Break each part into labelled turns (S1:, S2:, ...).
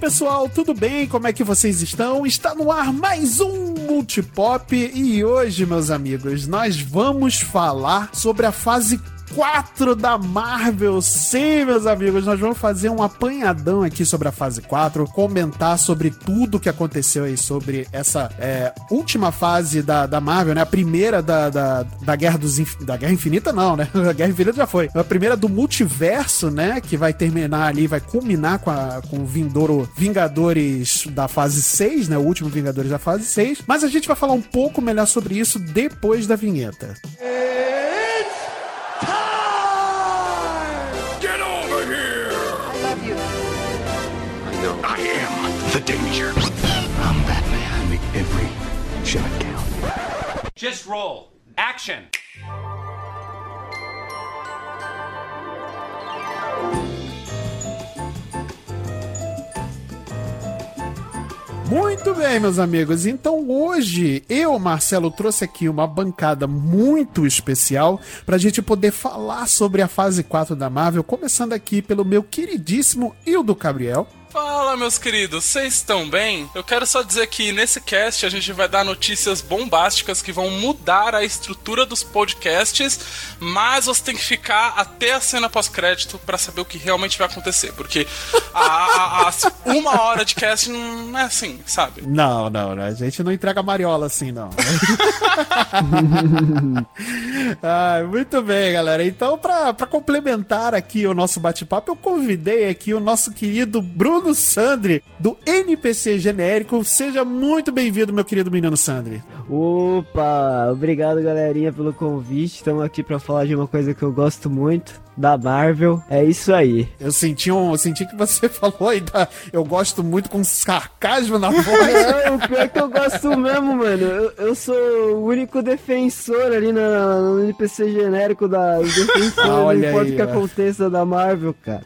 S1: pessoal, tudo bem? Como é que vocês estão? Está no ar mais um Multipop e hoje, meus amigos, nós vamos falar sobre a fase 4 da Marvel. Sim, meus amigos, nós vamos fazer um apanhadão aqui sobre a fase 4, comentar sobre tudo que aconteceu aí sobre essa é, última fase da, da Marvel, né? A primeira da, da, da Guerra dos Inf... da Guerra Infinita, não, né? A Guerra Infinita já foi. A primeira do multiverso, né? Que vai terminar ali, vai culminar com, a, com o Vindouro Vingadores da fase 6, né? O último Vingadores da fase 6. Mas a gente vai falar um pouco melhor sobre isso depois da vinheta. The danger. I'm Batman. I make every shot count. Just roll. Action. Muito bem, meus amigos. Então hoje eu, Marcelo, trouxe aqui uma bancada muito especial para a gente poder falar sobre a fase 4 da Marvel, começando aqui pelo meu queridíssimo Hildo Gabriel.
S2: Fala, meus queridos, vocês estão bem? Eu quero só dizer que nesse cast a gente vai dar notícias bombásticas que vão mudar a estrutura dos podcasts, mas você tem que ficar até a cena pós-crédito para saber o que realmente vai acontecer, porque a, a, a, uma hora de cast não é assim, sabe?
S1: Não, não, a gente não entrega mariola assim, não. ah, muito bem, galera. Então, para complementar aqui o nosso bate-papo, eu convidei aqui o nosso querido Bruno Sandri, do NPC Genérico. Seja muito bem-vindo, meu querido menino Sandri.
S3: Opa, obrigado galerinha pelo convite. Estamos aqui para falar de uma coisa que eu gosto muito da Marvel. É isso aí.
S1: Eu senti um, eu senti que você falou aí da, eu gosto muito com sarcasmo na voz.
S3: é, o pior é que eu gosto mesmo, mano. Eu, eu sou o único defensor ali na, no NPC genérico da defensor, ah, não importa o que aconteça da Marvel, cara.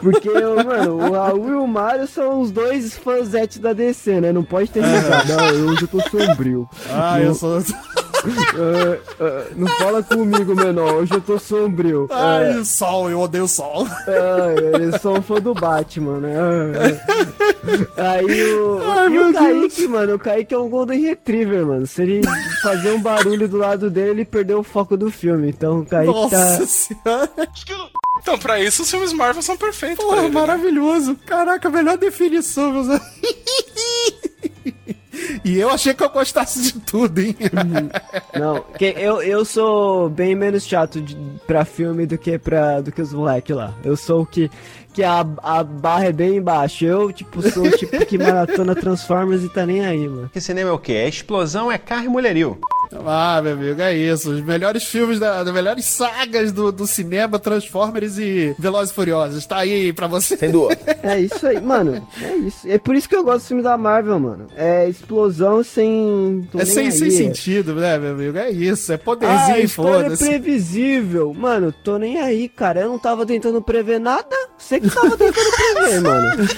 S3: Porque, mano, o Raul e o Mario são os dois fãzetes da DC, né? Não pode ter risada. Não, eu já tô sombrio.
S1: Ah,
S3: não...
S1: eu sou
S3: uh, uh, não fala comigo, menor. Hoje eu tô sombrio.
S1: Ai, o sol, eu odeio o sol.
S3: É, eu sou um fã do Batman, né? Aí o. Ai, e o Kaique, Deus. mano, o Kaique é um Golden Retriever, mano. Se ele fazer um barulho do lado dele, ele perdeu o foco do filme. Então o Kaique Nossa tá. Senhora.
S2: Então, pra isso, os filmes Marvel são perfeitos.
S1: Porra, ele, né? maravilhoso. Né? Caraca, melhor definição, meus amigos. E eu achei que eu gostasse de tudo, hein?
S3: Não, que eu, eu sou bem menos chato de, pra filme do que, pra, do que os moleques lá. Eu sou o que que a, a barra é bem embaixo. Eu, tipo, sou o tipo que maratona Transformers e tá nem aí, mano.
S4: Que cinema é o quê? É explosão, é carro e mulherio.
S1: Ah, meu amigo, é isso. Os melhores filmes, da, das melhores sagas do, do cinema, Transformers e Velozes e Furiosos. Tá aí pra você.
S4: Sem dúvida.
S3: É isso aí, mano. É isso. É por isso que eu gosto do filme da Marvel, mano. É explosão sem...
S1: é sem, sem sentido, né, meu amigo? É isso. É poderzinho ah, e foda-se.
S3: é previsível. Mano, tô nem aí, cara. Eu não tava tentando prever nada. Você que tava tentando prever, mano.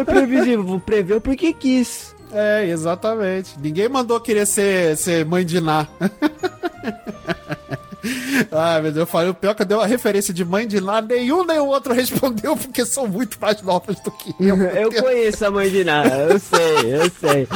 S3: É previsível, vou prever porque quis.
S1: É, exatamente. Ninguém mandou querer ser, ser mãe de Ná. Ai, meu Deus, eu falei, o pior é que eu dei uma referência de mãe de Ná, nenhum nem o outro respondeu, porque são muito mais novos do que eu.
S3: eu conheço a mãe de Ná, eu sei, eu sei.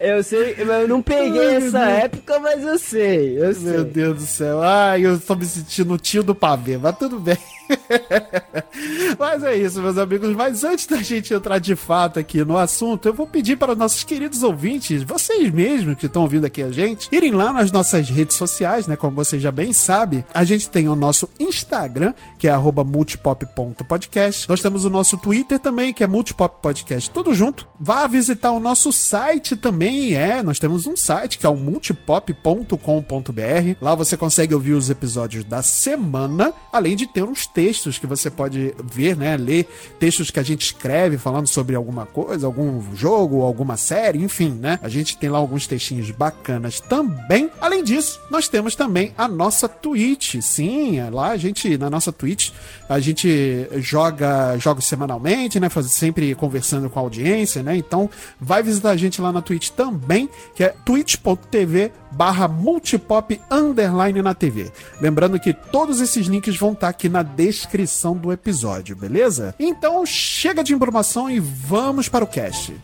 S3: Eu sei, eu não peguei Ai, essa época, mas eu sei, eu sei.
S1: Meu Deus do céu, ai, eu tô me sentindo tio do pavê, mas tudo bem. Mas é isso, meus amigos. Mas antes da gente entrar de fato aqui no assunto, eu vou pedir para nossos queridos ouvintes, vocês mesmos que estão ouvindo aqui a gente, irem lá nas nossas redes sociais, né? Como você já bem sabe, a gente tem o nosso Instagram, que é multipop.podcast. Nós temos o nosso Twitter também, que é multipop podcast, tudo junto. Vá visitar o nosso site também, é. Nós temos um site que é o multipop.com.br. Lá você consegue ouvir os episódios da semana, além de ter uns textos que você pode ver, né? Ler textos que a gente escreve falando sobre alguma coisa, algum jogo, alguma série, enfim, né? A gente tem lá alguns textinhos bacanas também. Além disso, nós temos também a nossa Twitch. Sim, é lá a gente, na nossa Twitch, a gente joga jogos semanalmente, né? Faz, sempre conversando com a audiência, né? Então, vai visitar a gente lá na Twitch também, que é twitch.tv barra multipop underline na TV. Lembrando que todos esses links vão estar aqui na descrição do episódio, beleza? Então chega de informação e vamos para o cast.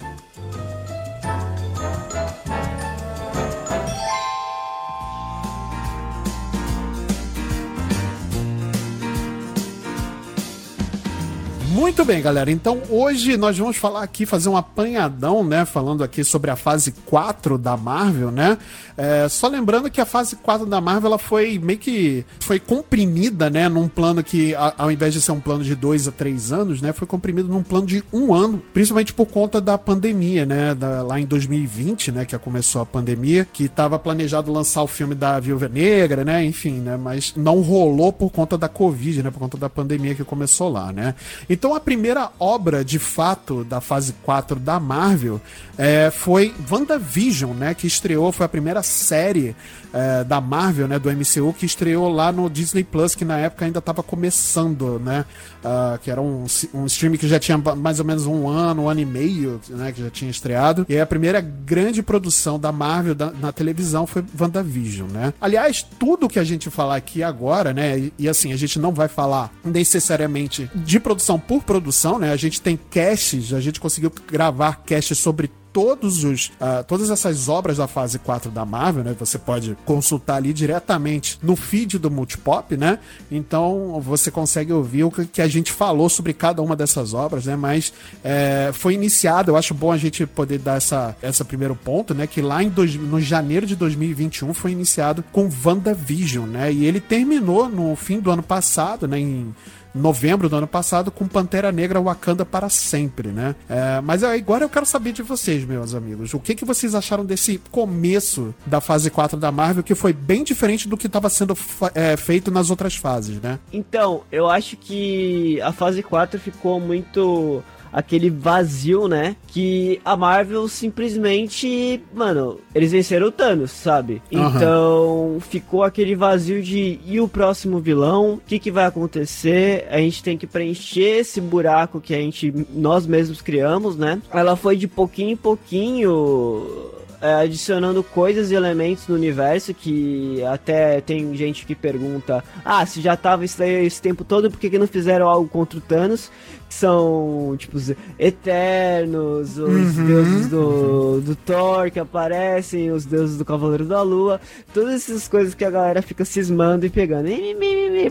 S1: Muito bem, galera. Então hoje nós vamos falar aqui, fazer um apanhadão, né? Falando aqui sobre a fase 4 da Marvel, né? É, só lembrando que a fase 4 da Marvel ela foi meio que foi comprimida, né? Num plano que, ao invés de ser um plano de dois a três anos, né? Foi comprimido num plano de um ano, principalmente por conta da pandemia, né? Da, lá em 2020, né? Que começou a pandemia, que estava planejado lançar o filme da Viúva Negra, né? Enfim, né? Mas não rolou por conta da Covid, né? Por conta da pandemia que começou lá, né? Então, a primeira obra, de fato, da fase 4 da Marvel é, foi WandaVision, né? Que estreou, foi a primeira série é, da Marvel, né? Do MCU, que estreou lá no Disney Plus, que na época ainda estava começando, né? Uh, que era um, um stream que já tinha mais ou menos um ano, um ano e meio, né? Que já tinha estreado. E a primeira grande produção da Marvel da, na televisão foi WandaVision, né? Aliás, tudo que a gente falar aqui agora, né? E, e assim, a gente não vai falar necessariamente de produção por produção, né? A gente tem casts, a gente conseguiu gravar casts sobre todos os, uh, todas essas obras da fase 4 da Marvel, né? Você pode consultar ali diretamente no feed do Multipop, né? Então você consegue ouvir o que a gente falou sobre cada uma dessas obras, né? Mas é, foi iniciado, eu acho bom a gente poder dar essa, essa primeiro ponto, né? Que lá em dois, no janeiro de 2021 foi iniciado com WandaVision, né? E ele terminou no fim do ano passado, né? Em novembro do ano passado com Pantera Negra Wakanda para sempre, né? É, mas agora eu quero saber de vocês, meus amigos. O que, que vocês acharam desse começo da fase 4 da Marvel, que foi bem diferente do que estava sendo é, feito nas outras fases, né?
S3: Então, eu acho que a fase 4 ficou muito aquele vazio, né? Que a Marvel simplesmente, mano, eles venceram o Thanos, sabe? Uhum. Então ficou aquele vazio de e o próximo vilão? O que, que vai acontecer? A gente tem que preencher esse buraco que a gente nós mesmos criamos, né? Ela foi de pouquinho em pouquinho é, adicionando coisas e elementos no universo que até tem gente que pergunta: ah, se já tava isso esse tempo todo, por que, que não fizeram algo contra o Thanos? São, tipo, os Eternos, os uhum, deuses do, uhum. do Thor que aparecem, os deuses do Cavaleiro da Lua, todas essas coisas que a galera fica cismando e pegando.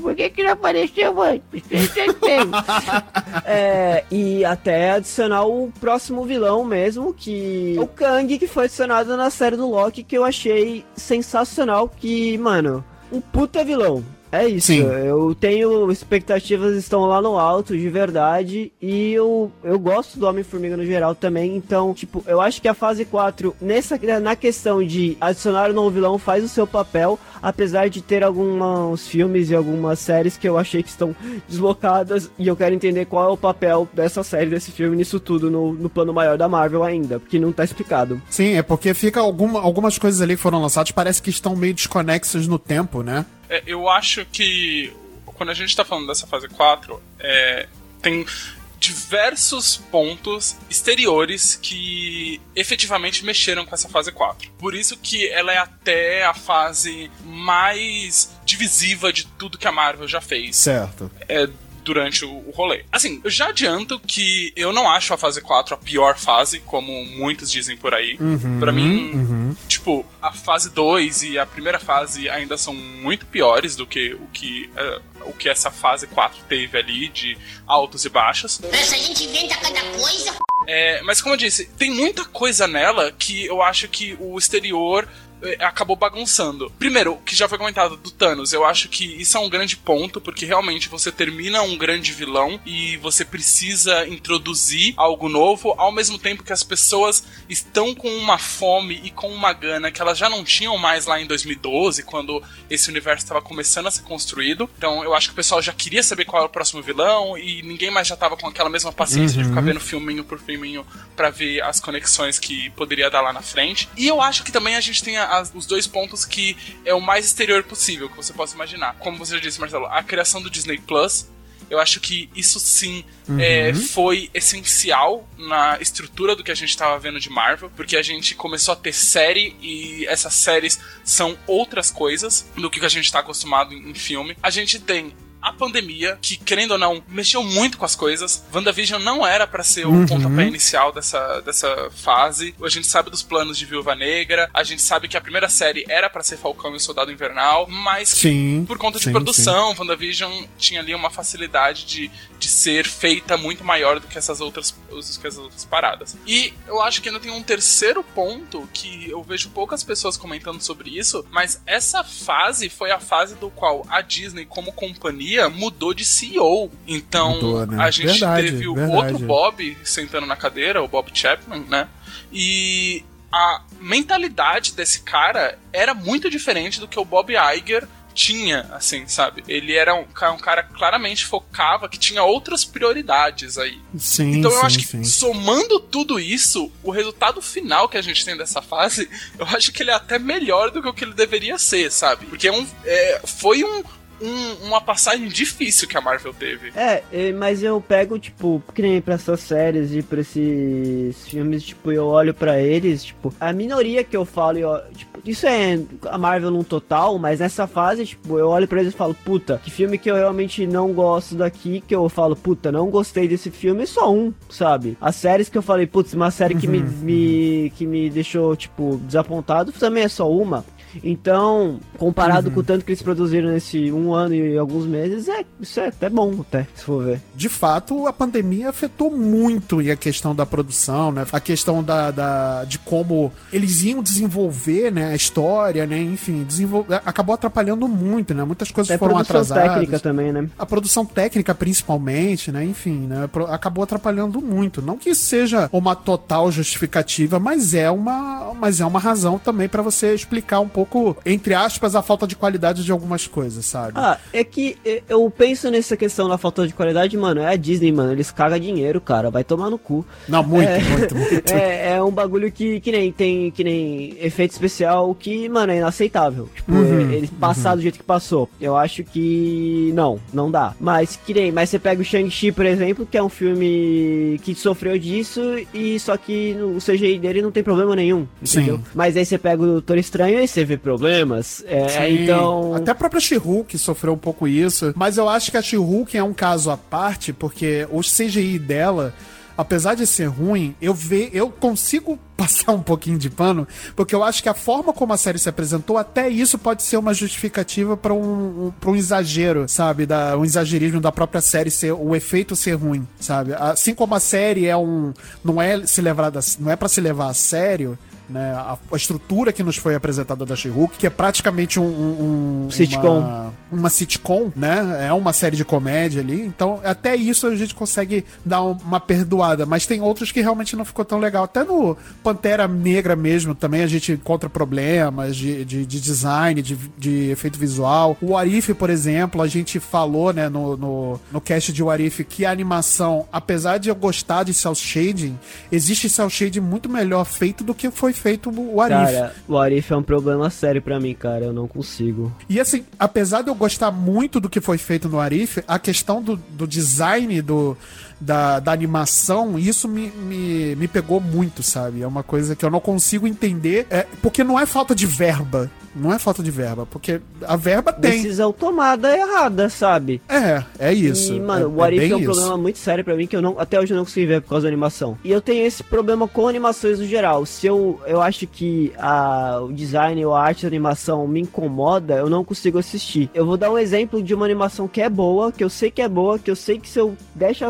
S3: Por que que não apareceu antes? é, e até adicionar o próximo vilão mesmo, que o Kang, que foi adicionado na série do Loki, que eu achei sensacional, que, mano, um puta vilão. É isso. Sim. Eu tenho expectativas estão lá no alto, de verdade. E eu, eu gosto do Homem-Formiga no geral também. Então, tipo, eu acho que a fase 4, nessa, na questão de adicionar um novo vilão, faz o seu papel. Apesar de ter alguns filmes e algumas séries que eu achei que estão deslocadas. E eu quero entender qual é o papel dessa série, desse filme, nisso tudo, no, no plano maior da Marvel ainda. Porque não tá explicado.
S1: Sim, é porque fica alguma, algumas coisas ali que foram lançadas, parece que estão meio desconexas no tempo, né?
S2: É, eu acho que quando a gente tá falando dessa fase 4, é, tem diversos pontos exteriores que efetivamente mexeram com essa fase 4. Por isso que ela é até a fase mais divisiva de tudo que a Marvel já fez.
S1: Certo.
S2: É, durante o, rolê. Assim, eu já adianto que eu não acho a fase 4 a pior fase, como muitos dizem por aí. Uhum, para mim, uhum. tipo, a fase 2 e a primeira fase ainda são muito piores do que o que, uh, o que essa fase 4 teve ali de altos e baixos. Essa gente inventa cada coisa. É, mas como eu disse, tem muita coisa nela que eu acho que o exterior acabou bagunçando. Primeiro, o que já foi comentado do Thanos, eu acho que isso é um grande ponto, porque realmente você termina um grande vilão e você precisa introduzir algo novo, ao mesmo tempo que as pessoas estão com uma fome e com uma gana que elas já não tinham mais lá em 2012, quando esse universo estava começando a ser construído. Então eu acho que o pessoal já queria saber qual era o próximo vilão e ninguém mais já estava com aquela mesma paciência uhum. de ficar uhum. vendo filminho por filminho para ver as conexões que poderia dar lá na frente. E eu acho que também a gente tem a as, os dois pontos que é o mais exterior possível que você possa imaginar. Como você já disse, Marcelo, a criação do Disney Plus Eu acho que isso sim uhum. é, foi essencial na estrutura do que a gente estava vendo de Marvel, porque a gente começou a ter série e essas séries são outras coisas do que a gente está acostumado em filme. A gente tem a pandemia, que querendo ou não, mexeu muito com as coisas. WandaVision não era para ser o uhum. pontapé inicial dessa, dessa fase. A gente sabe dos planos de Viúva Negra, a gente sabe que a primeira série era para ser Falcão e o Soldado Invernal, mas sim, por conta de sim, produção, sim. WandaVision tinha ali uma facilidade de, de ser feita muito maior do que essas outras, do que essas outras paradas. E eu acho que ainda tem um terceiro ponto que eu vejo poucas pessoas comentando sobre isso, mas essa fase foi a fase do qual a Disney, como companhia, mudou de CEO. Então mudou, né? a gente verdade, teve o outro Bob sentando na cadeira, o Bob Chapman, né? E a mentalidade desse cara era muito diferente do que o Bob Iger tinha, assim, sabe? Ele era um, um, cara claramente focava, que tinha outras prioridades aí.
S1: Sim,
S2: então eu
S1: sim,
S2: acho que
S1: sim.
S2: somando tudo isso, o resultado final que a gente tem dessa fase, eu acho que ele é até melhor do que o que ele deveria ser, sabe? Porque é um, é, foi um, um, uma passagem difícil que a Marvel teve.
S3: É, mas eu pego, tipo, que nem pra essas séries e pra esses filmes, tipo, eu olho para eles, tipo, a minoria que eu falo, eu, tipo, isso é a Marvel num total, mas nessa fase, tipo, eu olho para eles e falo, puta, que filme que eu realmente não gosto daqui, que eu falo, puta, não gostei desse filme, é só um, sabe? As séries que eu falei, putz, uma série que me, uhum. me, que me deixou, tipo, desapontado, também é só uma. Então, comparado uhum. com o tanto que eles produziram nesse um ano e alguns meses, é, isso é até bom, até, se for ver.
S1: De fato, a pandemia afetou muito a questão da produção, né? A questão da, da de como eles iam desenvolver, né, a história, né? Enfim, desenvolver, acabou atrapalhando muito, né? Muitas coisas até foram atrasadas. A produção
S3: técnica também, né?
S1: A produção técnica, principalmente, né? Enfim, né? Acabou atrapalhando muito. Não que seja uma total justificativa, mas é uma, mas é uma razão também para você explicar um pouco pouco, entre aspas, a falta de qualidade de algumas coisas, sabe?
S3: Ah, é que eu penso nessa questão da falta de qualidade, mano. É a Disney, mano. Eles cagam dinheiro, cara. Vai tomar no cu.
S1: Não, muito, é, muito, muito.
S3: É, é, um bagulho que, que nem tem que nem efeito especial que, mano, é inaceitável. Tipo, uhum, ele passar uhum. do jeito que passou. Eu acho que não, não dá. Mas que nem, mas você pega o Shang-Chi, por exemplo, que é um filme que sofreu disso e só que o CGI dele não tem problema nenhum, entendeu? Sim. Mas aí você pega o Doutor Estranho e você vê problemas. É, então.
S1: Até a própria She-Hulk sofreu um pouco isso. Mas eu acho que a She-Hulk é um caso à parte, porque o CGI dela apesar de ser ruim, eu ve, eu consigo passar um pouquinho de pano, porque eu acho que a forma como a série se apresentou, até isso pode ser uma justificativa para um, um, pra um exagero, sabe? Da, um exagerismo da própria série ser o efeito ser ruim, sabe? Assim como a série é um não é se levar não é para se levar a sério, né? A, a, estrutura que nos foi apresentada da she que é praticamente um, um, um
S3: sitcom.
S1: Uma, uma, sitcom, né? É uma série de comédia ali. Então, até isso a gente consegue dar uma perdoada. Mas tem outros que realmente não ficou tão legal. Até no Pantera Negra mesmo, também a gente encontra problemas de, de, de design, de, de, efeito visual. O Arif, por exemplo, a gente falou, né, no, no, no cast de Arif que a animação, apesar de eu gostar de cel shading, existe cel shading muito melhor feito do que foi feito o Arif.
S3: Cara, o Arif é um problema sério para mim, cara. Eu não consigo.
S1: E assim, apesar de eu gostar muito do que foi feito no Arif, a questão do, do design do, da, da animação, isso me, me, me pegou muito, sabe? É uma coisa que eu não consigo entender. É, porque não é falta de verba. Não é falta de verba, porque a verba tem.
S3: Decisão tomada errada, sabe?
S1: É, é isso.
S3: E, mano, é, o Arif é, é um isso. problema muito sério para mim que eu não, até hoje eu não consegui ver por causa da animação. E eu tenho esse problema com animações no geral. Se eu, eu acho que a, o design ou a arte da animação me incomoda, eu não consigo assistir. Eu vou dar um exemplo de uma animação que é boa, que eu sei que é boa, que eu sei que se eu deixo a,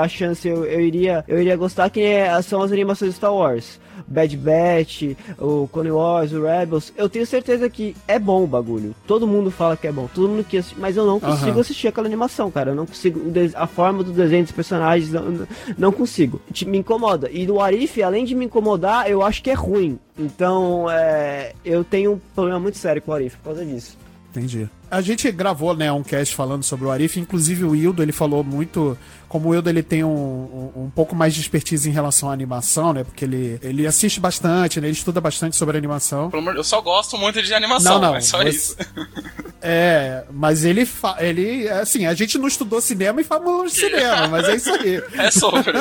S3: a chance eu, eu, iria, eu iria gostar, que é, são as animações de Star Wars. Bad Batch, o Clone Wars, o Rebels, eu tenho certeza que é bom o bagulho. Todo mundo fala que é bom, todo mundo que assiste, mas eu não consigo uhum. assistir aquela animação, cara. Eu não consigo. A forma do desenho dos personagens, não, não consigo. Me incomoda. E no Arif, além de me incomodar, eu acho que é ruim. Então, é, eu tenho um problema muito sério com o Arif por causa disso.
S1: Entendi. A gente gravou, né, um cast falando sobre o Arif, inclusive o Hildo, ele falou muito como o Hildo ele tem um, um, um, pouco mais de expertise em relação à animação, né? Porque ele, ele assiste bastante, né? Ele estuda bastante sobre animação.
S2: Eu só gosto muito de animação, não, não, é só mas, isso.
S1: É, mas ele, fa, ele, assim, a gente não estudou cinema e falamos de cinema, mas é isso aí.
S2: É sobre.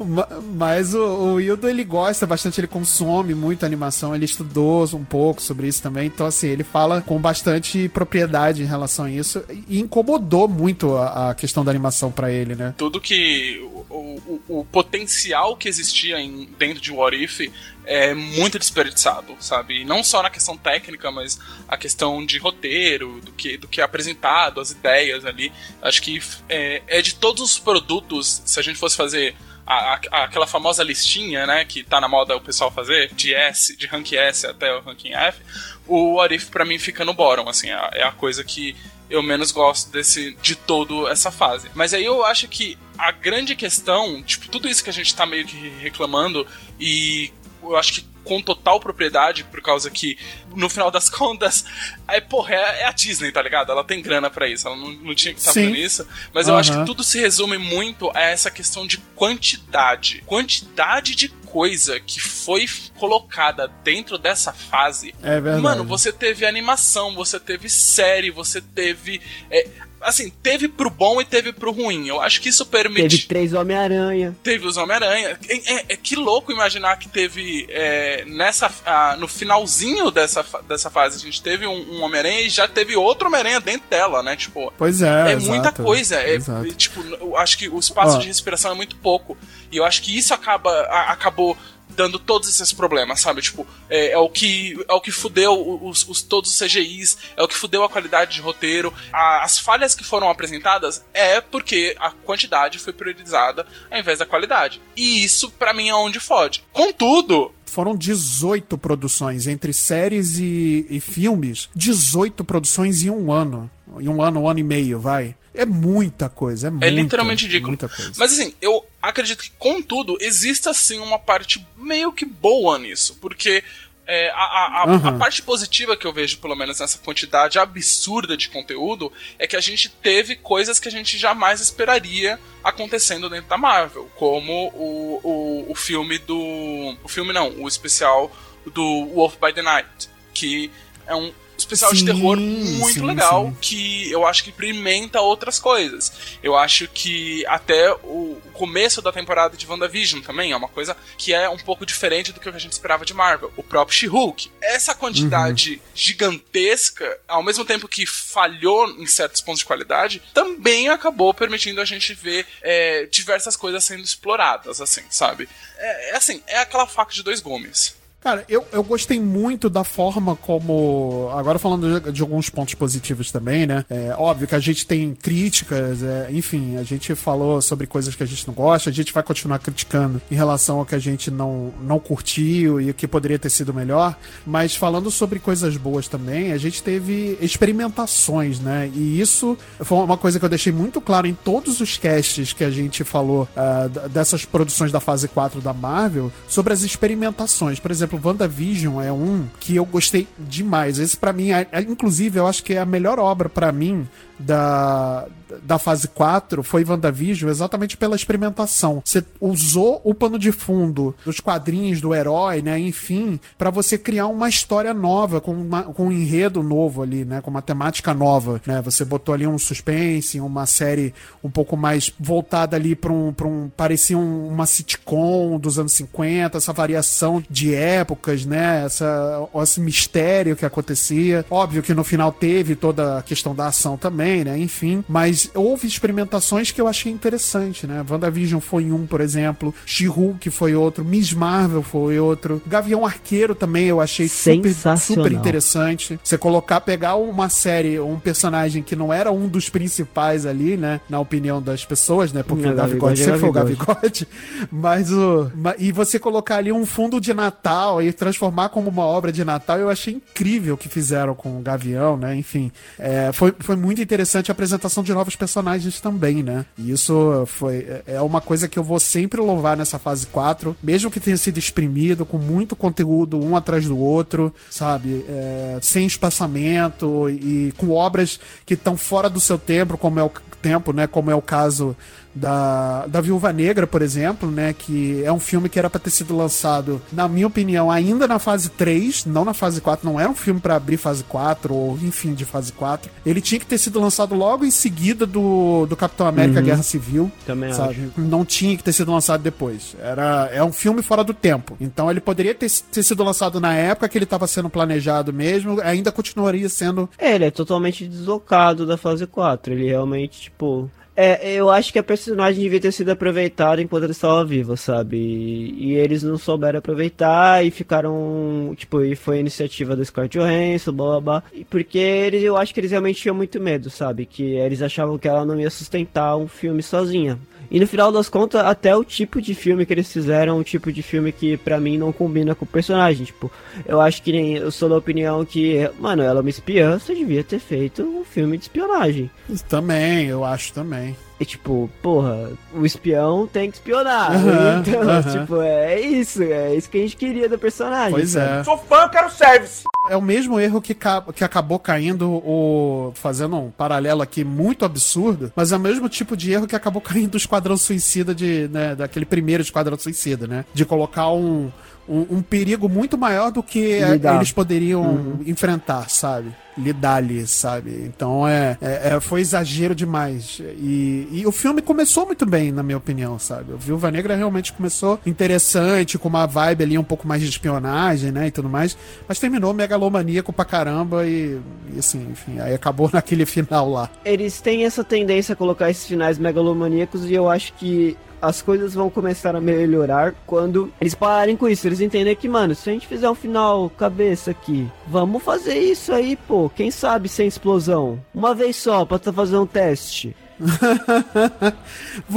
S1: mas o, o Hildo, ele gosta bastante, ele consome muito animação, ele estudou um pouco sobre isso também, então assim, ele fala com bastante propriedade em relação a isso e incomodou muito a, a questão da animação para ele, né?
S2: Tudo que o, o, o, potencial que existia em, dentro de What If é muito desperdiçado, sabe? Não só na questão técnica, mas a questão de roteiro, do que, do que é apresentado, as ideias ali. Acho que é, é de todos os produtos, se a gente fosse fazer a, a, aquela famosa listinha, né, que tá na moda o pessoal fazer, de S, de rank S até o ranking F, o What If pra mim fica no bottom, assim, é, é a coisa que eu menos gosto desse de todo essa fase. Mas aí eu acho que a grande questão, tipo, tudo isso que a gente tá meio que reclamando e eu acho que com total propriedade, por causa que, no final das contas, é, porra, é, a Disney, tá ligado? Ela tem grana para isso, ela não, não tinha que estar fazendo isso. Mas uhum. eu acho que tudo se resume muito a essa questão de quantidade. Quantidade de coisa que foi colocada dentro dessa fase.
S1: É verdade.
S2: Mano, você teve animação, você teve série, você teve. É, assim, teve pro bom e teve pro ruim. Eu acho que isso permite.
S3: Teve três Homem-Aranha.
S2: Teve os Homem-Aranha. É, é, é, que louco imaginar que teve é, nessa. Ah, no finalzinho dessa, dessa fase, a gente teve um, um Homem-Aranha e já teve outro Homem-Aranha dentro dela, né? Tipo.
S1: Pois é.
S2: É exato, muita coisa. É, tipo, eu acho que o espaço de respiração é muito pouco. E eu acho que isso acaba, a, acabou dando todos esses problemas, sabe? Tipo, é, é, o que é o que fudeu os, os, todos os CGIs, é o que fudeu a qualidade de roteiro. A, as falhas que foram apresentadas é porque a quantidade foi priorizada ao invés da qualidade. E isso, para mim, é onde fode. Contudo,
S1: foram 18 produções entre séries e, e filmes. 18 produções em um ano. Em um ano, um ano e meio, vai. É muita coisa, é, é muita,
S2: literalmente ridículo. Mas assim, eu acredito que, contudo, exista sim uma parte meio que boa nisso, porque é, a, a, uhum. a, parte positiva que eu vejo, pelo menos nessa quantidade absurda de conteúdo, é que a gente teve coisas que a gente jamais esperaria acontecendo dentro da Marvel, como o, o, o filme do. O filme não, o especial do Wolf by the Night, que é um especial sim, de terror muito sim, legal sim. que eu acho que experimenta outras coisas. Eu acho que até o começo da temporada de WandaVision também é uma coisa que é um pouco diferente do que a gente esperava de Marvel. O próprio She-Hulk. Essa quantidade uhum. gigantesca, ao mesmo tempo que falhou em certos pontos de qualidade, também acabou permitindo a gente ver é, diversas coisas sendo exploradas, assim, sabe? É, é assim, é aquela faca de dois gumes.
S1: Cara, eu, eu gostei muito da forma como. Agora falando de, de alguns pontos positivos também, né? É óbvio que a gente tem críticas, é, enfim, a gente falou sobre coisas que a gente não gosta, a gente vai continuar criticando em relação ao que a gente não, não curtiu e o que poderia ter sido melhor. Mas falando sobre coisas boas também, a gente teve experimentações, né? E isso foi uma coisa que eu deixei muito claro em todos os casts que a gente falou uh, dessas produções da fase 4 da Marvel, sobre as experimentações. Por exemplo, exemplo, WandaVision é um que eu gostei demais. Esse para mim, é, é, inclusive, eu acho que é a melhor obra para mim da, da fase 4 foi WandaVision exatamente pela experimentação. Você usou o pano de fundo dos quadrinhos do herói, né? Enfim, para você criar uma história nova, com, uma, com um enredo novo ali, né? Com uma temática nova, né? Você botou ali um suspense, uma série um pouco mais voltada ali para um, pra um. parecia um, uma sitcom dos anos 50, essa variação de épocas, né? Essa, esse mistério que acontecia. Óbvio que no final teve toda a questão da ação também, né? Enfim, mas houve experimentações que eu achei interessante, né? WandaVision foi um, por exemplo, She-Hulk foi outro, Miss Marvel foi outro, Gavião Arqueiro também eu achei super, super interessante. Você colocar, pegar uma série, um personagem que não era um dos principais ali, né? Na opinião das pessoas, né? Porque o Gavigode sempre foi o Gavigode. Mas o. E você colocar ali um fundo de Natal e transformar como uma obra de Natal, eu achei incrível o que fizeram com o Gavião, né? Enfim, é, foi, foi muito interessante interessante a apresentação de novos personagens também, né? E isso foi é, uma coisa que eu vou sempre louvar nessa fase 4, mesmo que tenha sido exprimido com muito conteúdo um atrás do outro, sabe? É, sem espaçamento e com obras que estão fora do seu tempo, como é o tempo, né? Como é o caso da, da Viúva Negra, por exemplo, né? Que é um filme que era para ter sido lançado, na minha opinião, ainda na fase 3, não na fase 4. Não era um filme para abrir fase 4 ou, enfim, de fase 4. Ele tinha que ter sido lançado logo em seguida do, do Capitão América uhum. Guerra Civil.
S3: Também sabe?
S1: acho. Não tinha que ter sido lançado depois. Era, é um filme fora do tempo. Então ele poderia ter, ter sido lançado na época que ele estava sendo planejado mesmo, ainda continuaria sendo.
S3: É, ele é totalmente deslocado da fase 4. Ele realmente, tipo. É, eu acho que a personagem devia ter sido aproveitada enquanto ela estava viva, sabe? E, eles não souberam aproveitar e ficaram. Tipo, e foi iniciativa do Scarlett Johansson, blá blá blá. Porque eles, eu acho que eles realmente tinham muito medo, sabe? Que eles achavam que ela não ia sustentar um filme sozinha. E no final das contas, até o tipo de filme que eles fizeram, é um tipo de filme que para mim não combina com o personagem. Tipo, eu acho que nem eu sou da opinião que, mano, ela é uma espiã, você devia ter feito um filme de espionagem.
S1: Também, eu acho também.
S3: E tipo, porra, o espião tem que espionar. Uhum, então, uhum. tipo, é isso, é isso que a gente queria do personagem.
S1: Pois
S3: sabe?
S1: é.
S5: Sou fã, eu quero service.
S1: É o mesmo erro que, que acabou caindo o. Fazendo um paralelo aqui muito absurdo, mas é o mesmo tipo de erro que acabou caindo do Esquadrão Suicida de. Né, daquele primeiro Esquadrão Suicida, né? De colocar um um, um, perigo muito maior do que Lidar. eles poderiam uhum. enfrentar, sabe? Lidar ali, sabe? Então é, é, é, foi exagero demais. E, e, o filme começou muito bem, na minha opinião, sabe? O Viúva Negra realmente começou interessante, com uma vibe ali um pouco mais de espionagem, né? E tudo mais. Mas terminou megalomaníaco pra caramba e, e assim, enfim, aí acabou naquele final lá.
S3: Eles têm essa tendência a colocar esses finais megalomaníacos e eu acho que as coisas vão começar a melhorar quando eles pararem com isso. Eles entendem que, mano, se a gente fizer um final cabeça aqui, vamos fazer isso aí, pô. Quem sabe sem explosão? Uma vez só, pra fazer um teste.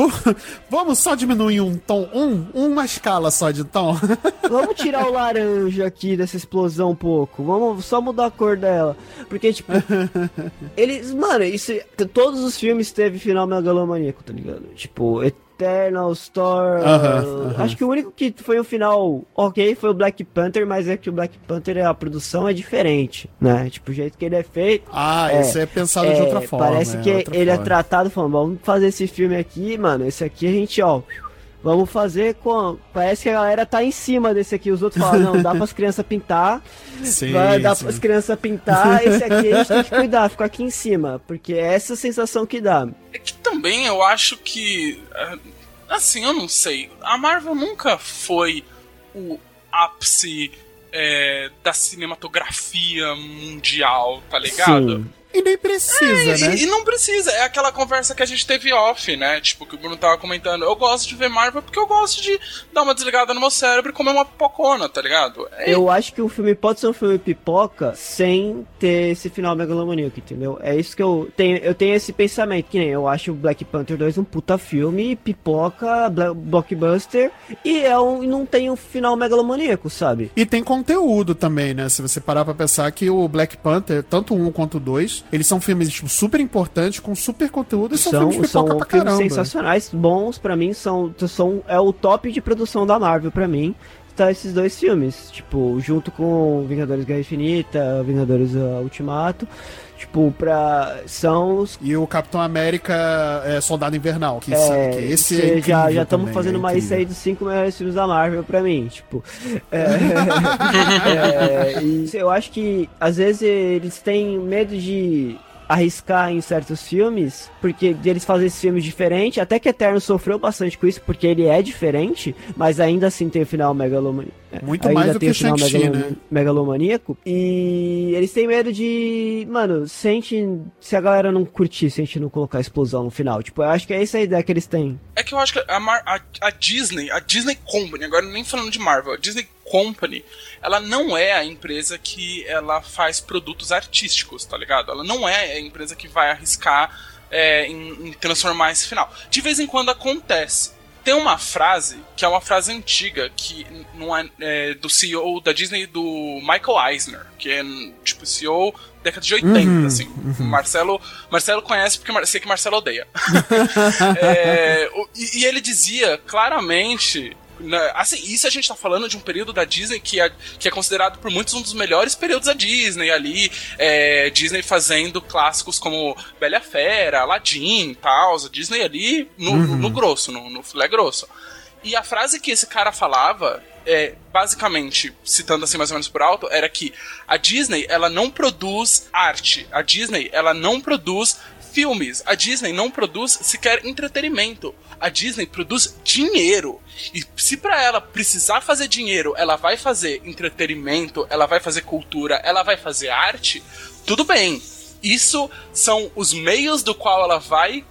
S1: Vamos só diminuir um tom, um, uma escala só de tom.
S3: Vamos tirar o laranja aqui dessa explosão um pouco. Vamos só mudar a cor dela. Porque, tipo, eles, mano, isso, todos os filmes teve final megalomaníaco, tá ligado? Tipo, Eternal, Store. Uh -huh, uh -huh. Acho que o único que foi um final ok foi o Black Panther, mas é que o Black Panther, a produção é diferente, né? Tipo, o jeito que ele é feito.
S1: Ah, é, esse é pensado é, de outra forma.
S3: Parece
S1: é,
S3: que ele é forma. é tratado falando, vamos fazer esse filme aqui, mano. Esse aqui a gente, ó. Vamos fazer com. Parece que a galera tá em cima desse aqui. Os outros falam, não, dá pras crianças pintar. Sim, vai dar sim. pras crianças pintar. Esse aqui a gente tem que cuidar, ficar aqui em cima. Porque é essa sensação que dá.
S2: É que também eu acho que. É, assim, eu não sei. A Marvel nunca foi o ápice é, da cinematografia mundial, tá ligado? Sim.
S1: E nem precisa, é,
S2: né? E, e, não precisa. É aquela conversa que a gente teve off, né? Tipo, que o Bruno tava comentando. Eu gosto de ver Marvel porque eu gosto de dar uma desligada no meu cérebro e comer uma pipocona, tá ligado?
S3: É... Eu acho que o filme pode ser um filme pipoca sem ter esse final megalomaníaco, entendeu? É isso que eu tenho. Eu tenho esse pensamento. Que nem eu acho o Black Panther 2 um puta filme, pipoca, blockbuster. E é um, não tem um final megalomaníaco, sabe?
S1: E tem conteúdo também, né? Se você parar pra pensar que o Black Panther, tanto um quanto dois, eles são filmes tipo, super importantes, com super conteúdo e são, são filmes são pra filmes
S3: sensacionais, bons para mim, são, são é o top de produção da Marvel para mim. Tá esses dois filmes, tipo, junto com Vingadores Guerra Infinita, Vingadores uh, Ultimato. Tipo, pra. São os.
S1: E o Capitão América é Soldado Invernal. Que,
S3: é, que esse é já já estamos fazendo é uma lista aí dos cinco melhores filmes da Marvel pra mim. Tipo. É, é, e eu acho que às vezes eles têm medo de arriscar em certos filmes, porque eles fazem esses filmes diferentes, até que Eterno sofreu bastante com isso, porque ele é diferente, mas ainda assim tem o final megalomaníaco.
S1: Muito mais do que o final
S3: né? megalomaníaco. E eles têm medo de. Mano, se a, gente, se a galera não curtir, se a gente não colocar explosão no final. Tipo, eu acho que é essa a ideia que eles têm.
S2: É que eu acho que a, Mar a, a Disney, a Disney Company, agora nem falando de Marvel, a Disney Company, ela não é a empresa que ela faz produtos artísticos, tá ligado? Ela não é a empresa que vai arriscar é, em, em transformar esse final. De vez em quando acontece tem uma frase que é uma frase antiga que não é, é do CEO da Disney do Michael Eisner, que é tipo CEO década de 80, uhum, assim. Uhum. Marcelo, Marcelo conhece porque sei que Marcelo odeia. é, e, e, ele dizia claramente. Né, assim, isso a gente tá falando de um período da Disney que é, que é considerado por muitos um dos melhores períodos da Disney ali. É, Disney fazendo clássicos como Bela Fera, Aladdin e tal. Disney ali no, uhum. no, no grosso, no, no filé grosso. E a frase que esse cara falava, é, basicamente, citando assim mais ou menos por alto, era que a Disney, ela não produz arte. A Disney, ela não produz filmes. A Disney não produz sequer entretenimento. A Disney produz dinheiro. E se para ela precisar fazer dinheiro, ela vai fazer entretenimento, ela vai fazer cultura, ela vai fazer arte, tudo bem. Isso são os meios do qual ela vai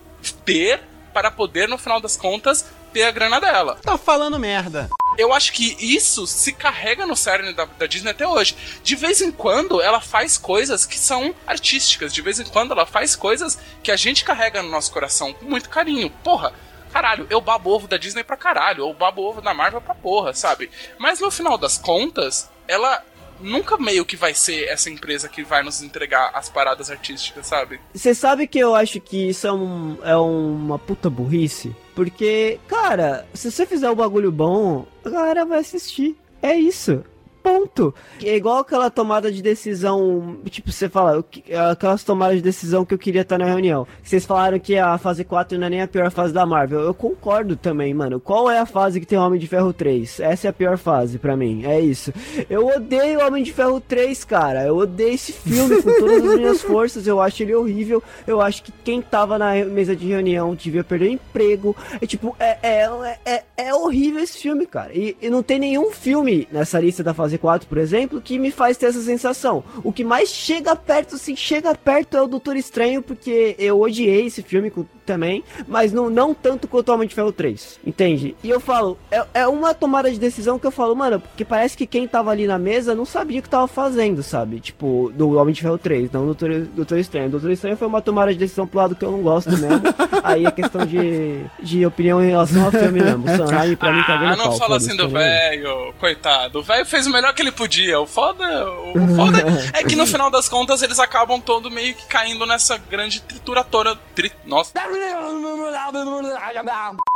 S2: ter para poder, no final das contas, ter a grana dela.
S1: Tá falando merda.
S2: Eu acho que isso se carrega no cerne da, da, Disney até hoje. De vez em quando ela faz coisas que são artísticas. De vez em quando ela faz coisas que a gente carrega no nosso coração com muito carinho. Porra, caralho, eu babo ovo da Disney pra caralho, ou babo ovo da Marvel pra porra, sabe? Mas no final das contas, ela nunca meio que vai ser essa empresa que vai nos entregar as paradas artísticas, sabe?
S3: Você sabe que eu acho que isso é, um, é uma puta burrice? Porque, cara, se você fizer o um bagulho bom, a galera vai assistir. É isso ponto. É igual aquela tomada de decisão, tipo, você fala, aquelas tomadas de decisão que eu queria estar na reunião. Vocês falaram que a fase 4 não é nem a pior fase da Marvel. Eu concordo também, mano. Qual é a fase que tem Homem de Ferro 3? Essa é a pior fase para mim, é isso. Eu odeio Homem de Ferro 3, cara. Eu odeio esse filme com todas as minhas forças. Eu acho ele horrível. Eu acho que quem tava na mesa de reunião devia perder o emprego. É tipo, é, é, é, é horrível esse filme, cara. E, e não tem nenhum filme nessa lista da fase fase 4, por exemplo, que me faz ter essa sensação. O que mais chega perto, assim, chega perto é o Doutor Estranho, porque eu odiei esse filme também, mas não, não tanto quanto o Homem de Ferro 3, entende? E eu falo, é, é uma tomada de decisão que eu falo, mano, porque parece que quem tava ali na mesa não sabia o que tava fazendo, sabe? Tipo, do Homem de Ferro 3, não do Doutor, Doutor Estranho. Doutor Estranho foi uma tomada de decisão pro lado que eu não gosto mesmo. Aí é questão de, de opinião em relação ao filme mesmo. Sanheim pra
S2: ah,
S3: mim tá vendo
S2: Ah, não fala assim do velho, coitado. O velho fez o melhor que ele podia. O foda, o foda é que no final das contas eles acabam todo meio que caindo nessa grande trituradora. Tri, nossa.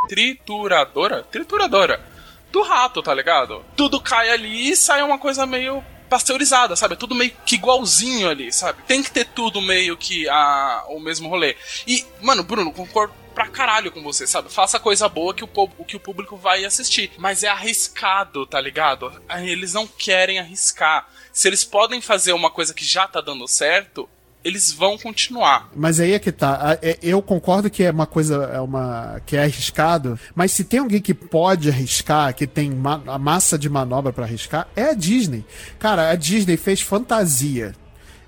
S2: Trituradora? Trituradora. Do rato, tá ligado? Tudo cai ali e sai uma coisa meio pasteurizada, sabe? tudo meio que igualzinho ali, sabe? Tem que ter tudo meio que a, o mesmo rolê. E, mano, Bruno, concordo pra caralho com você, sabe? Faça coisa boa que o, que o público vai assistir. Mas é arriscado, tá ligado? Eles não querem arriscar. Se eles podem fazer uma coisa que já tá dando certo, eles vão continuar.
S1: Mas aí é que tá. É, eu concordo que é uma coisa é uma que é arriscado, mas se tem alguém que pode arriscar, que tem ma a massa de manobra para arriscar, é a Disney. Cara, a Disney fez fantasia.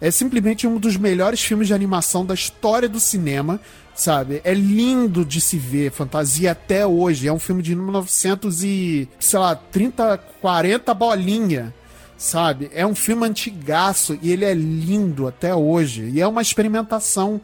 S1: É simplesmente um dos melhores filmes de animação da história do cinema sabe? É lindo de se ver, fantasia até hoje. É um filme de 1900 e, sei lá, 30, 40 bolinha, sabe? É um filme antigaço e ele é lindo até hoje. E é uma experimentação.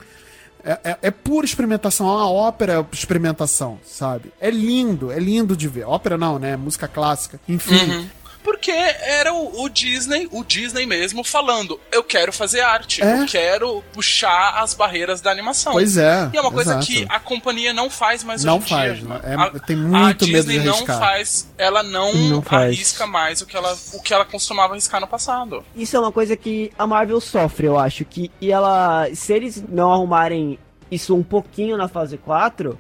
S1: É, é, é pura experimentação, é uma ópera experimentação, sabe? É lindo, é lindo de ver. Ópera não, né? Música clássica. Enfim, uhum
S2: porque era o, o, Disney, o Disney mesmo, falando: eu quero fazer arte, é? eu quero puxar as barreiras da animação.
S1: Pois é.
S2: E é uma coisa exato. que a companhia não faz mais
S1: não hoje faz, dia. É, a, tem muito
S2: a
S1: medo
S2: Disney
S1: de
S2: arriscar. não faz, ela não, não arrisca mais o que, ela, o que ela costumava arriscar no passado.
S3: Isso é uma coisa que a Marvel sofre, eu acho. que E ela, se eles não arrumarem isso um pouquinho na fase 4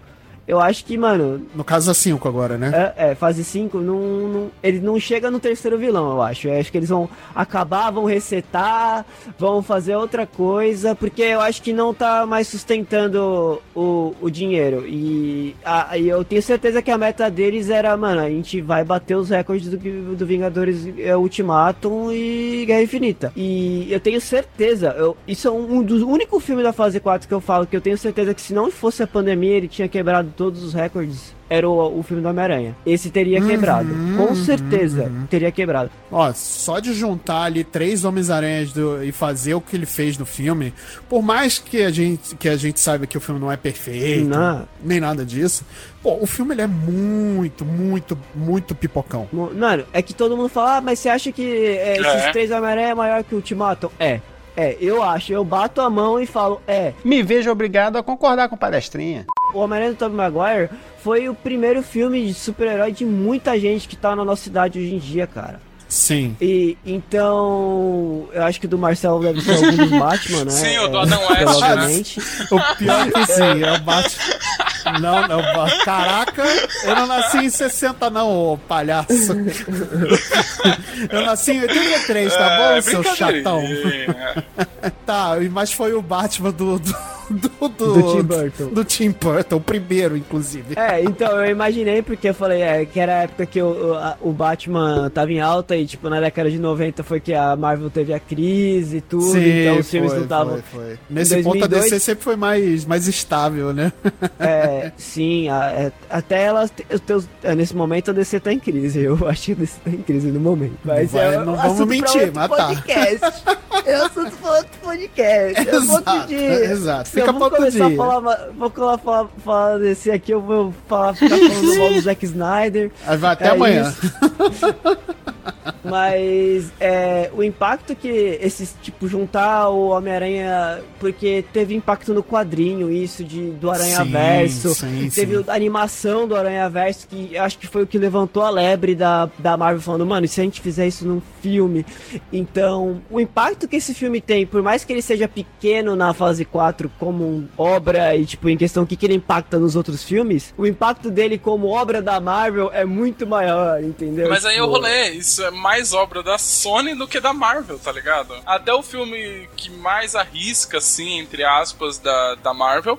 S3: eu acho que, mano.
S1: No caso a 5 agora, né?
S3: É, é fase 5, não, não, ele não chega no terceiro vilão, eu acho. Eu acho que eles vão acabar, vão resetar, vão fazer outra coisa, porque eu acho que não tá mais sustentando o, o dinheiro. E, a, e eu tenho certeza que a meta deles era, mano, a gente vai bater os recordes do, do Vingadores é, Ultimatum e Guerra Infinita. E eu tenho certeza, eu, isso é um, um dos únicos filmes da fase 4 que eu falo que eu tenho certeza que se não fosse a pandemia, ele tinha quebrado todos os recordes era o, o filme do Homem-Aranha. Esse teria quebrado. Uhum, com certeza uhum. teria quebrado.
S1: Ó, só de juntar ali três Homens-Aranhas e fazer o que ele fez no filme, por mais que a gente, que a gente saiba que o filme não é perfeito, não. nem nada disso, pô, o filme ele é muito, muito, muito pipocão.
S3: Mano, é que todo mundo fala, ah, mas você acha que é, esses é. três Homem-Aranha é maior que o Ultimatum? É. É, eu acho, eu bato a mão e falo, é.
S1: Me vejo obrigado a concordar com o palestrinha.
S3: O Homem-Aranha do Tobey Maguire foi o primeiro filme de super-herói de muita gente que tá na nossa cidade hoje em dia, cara.
S1: Sim.
S3: E então, eu acho que do Marcelo deve ser algum dos Batman, né?
S2: Sim, o do Adam West, né?
S1: O pior é que sim, é o Batman. Não, não, caraca, eu não nasci em 60 não, ô palhaço. Eu nasci em 83, tá bom, é, seu chatão? tá, mas foi o Batman do, do do, do, do Tim Burton. Do Tim Burton, o primeiro, inclusive.
S3: É, então eu imaginei porque eu falei é, que era a época que o, o, o Batman tava em alta e, tipo, na década de 90 foi que a Marvel teve a crise e tudo, Sim, então os filmes não estavam.
S1: Nesse 2002, ponto a DC sempre foi mais, mais estável, né?
S3: É, sim, a, é, até ela. É, nesse momento a DC tá em crise. Eu acho que a DC tá em crise no momento. Mas
S1: Vai,
S3: é,
S1: não vamos mentir, mas tá.
S3: Eu assunto pra outro podcast. Exato,
S1: exato fica pra outro dia.
S3: Falar, vou falar, falar, falar desse aqui, eu vou falar, ficar falando mal do Zack Snyder.
S1: Aí vai até é amanhã.
S3: Mas é, o impacto que esses, tipo, juntar o Homem-Aranha. Porque teve impacto no quadrinho, isso de, do Aranha Verso. Sim, teve sim. a animação do Aranha Verso, que acho que foi o que levantou a lebre da, da Marvel, falando, mano, e se a gente fizer isso num filme? Então, o impacto que esse filme tem, por mais que ele seja pequeno na fase 4, como obra e, tipo, em questão que, que ele impacta nos outros filmes, o impacto dele como obra da Marvel é muito maior, entendeu?
S2: Mas aí tipo... eu rolê, isso é mais obra da Sony do que da Marvel, tá ligado? Até o filme que mais arrisca, assim, entre aspas, da, da Marvel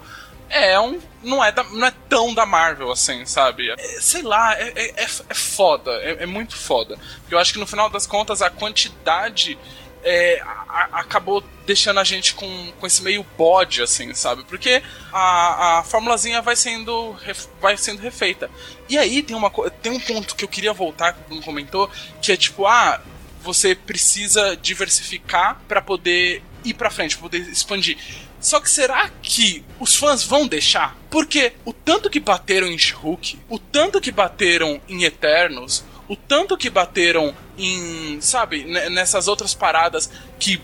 S2: é um. Não é, da, não é tão da Marvel assim, sabe? É, sei lá, é, é, é, é foda. É, é, muito foda. Porque eu acho que no final das contas a quantidade é, a, acabou deixando a gente com, com esse meio bode, assim, sabe? Porque a, a formulazinha vai sendo, vai sendo refeita. E aí tem, uma, tem um ponto que eu queria voltar, que o Bruno comentou, que é tipo, ah, você precisa diversificar para poder ir para frente, pra poder expandir. Só que será que os fãs vão deixar? Porque o tanto que bateram em She-Hulk, o tanto que bateram em Eternos, o tanto que bateram em, sabe, nessas outras paradas que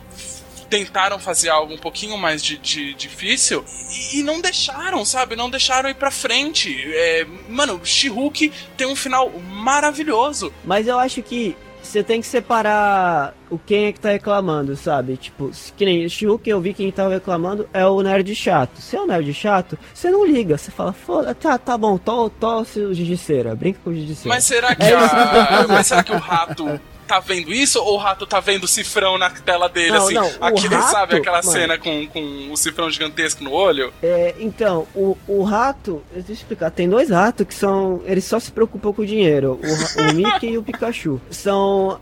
S2: tentaram fazer algo um pouquinho mais de, de difícil e, e, não deixaram, sabe? Não deixaram ir pra frente. É, mano, She-Hulk tem um final maravilhoso.
S3: Mas eu acho que você tem que separar o quem é que tá reclamando, sabe? Tipo, que nem o que eu vi quem tava reclamando é o nerd chato. Se é o nerd chato, você não liga, você fala, foda, tá, tá bom, to, tosse o Gigiceira, brinca com o Gigiceira.
S2: Mas será que, é a... Mas será que o rato tá vendo isso ou o rato tá vendo o cifrão na tela dele, não, assim? Não, Aquele, rato, sabe, aquela mano, cena com, com o cifrão gigantesco no olho?
S3: É, então, o, o rato, deixa eu explicar, tem dois ratos que são. Eles só se preocupam com o dinheiro. O, o Mickey e o Pikachu. São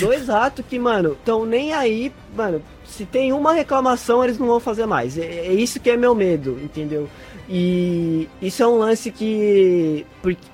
S3: dois ratos que, mano, estão nem aí, mano. Se tem uma reclamação, eles não vão fazer mais. É, é isso que é meu medo, entendeu? E isso é um lance que.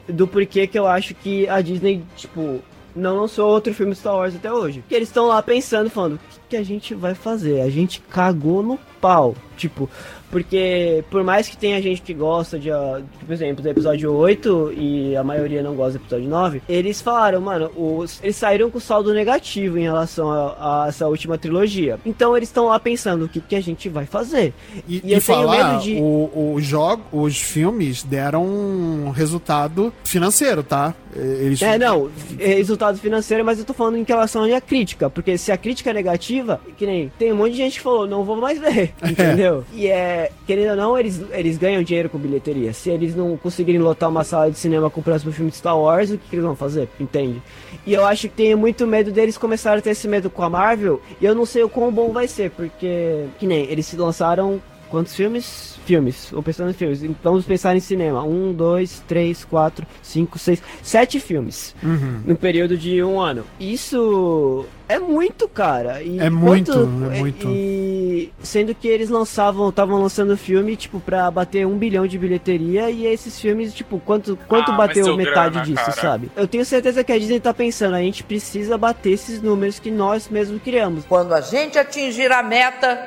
S3: do porquê que eu acho que a Disney, tipo, não lançou outro filme Star Wars até hoje. Que eles estão lá pensando, falando, o que, que a gente vai fazer? A gente cagou no pau. Tipo, porque por mais que tenha gente que gosta de, uh, por exemplo, do episódio 8 e a maioria não gosta do episódio 9, eles falaram, mano, os, eles saíram com saldo negativo em relação a, a essa última trilogia. Então eles estão lá pensando o que, que a gente vai fazer.
S1: E, e, e falar, de... o, o jogo, os filmes deram um resultado financeiro, tá?
S3: Eles... É, não, é resultado financeiro, mas eu tô falando em relação à crítica, porque se a crítica é negativa, que nem tem um monte de gente que falou, não vou mais ver, entendeu? E é, querendo ou não, eles, eles ganham dinheiro com bilheteria. Se eles não conseguirem lotar uma sala de cinema com o próximo filme de Star Wars, o que, que eles vão fazer? Entende? E eu acho que tenho muito medo deles começarem a ter esse medo com a Marvel, e eu não sei o quão bom vai ser, porque, que nem, eles se lançaram Quantos filmes? Filmes. Ou pensando em filmes. Então vamos pensar em cinema. Um, dois, três, quatro, cinco, seis, sete filmes. Uhum. No período de um ano. Isso é muito, cara.
S1: E é muito, quanto, é muito.
S3: E sendo que eles lançavam, estavam lançando filme, tipo, pra bater um bilhão de bilheteria e esses filmes, tipo, quanto, quanto ah, bateu metade grana, disso, cara. sabe? Eu tenho certeza que a Disney tá pensando, a gente precisa bater esses números que nós mesmos criamos.
S5: Quando a gente atingir a meta,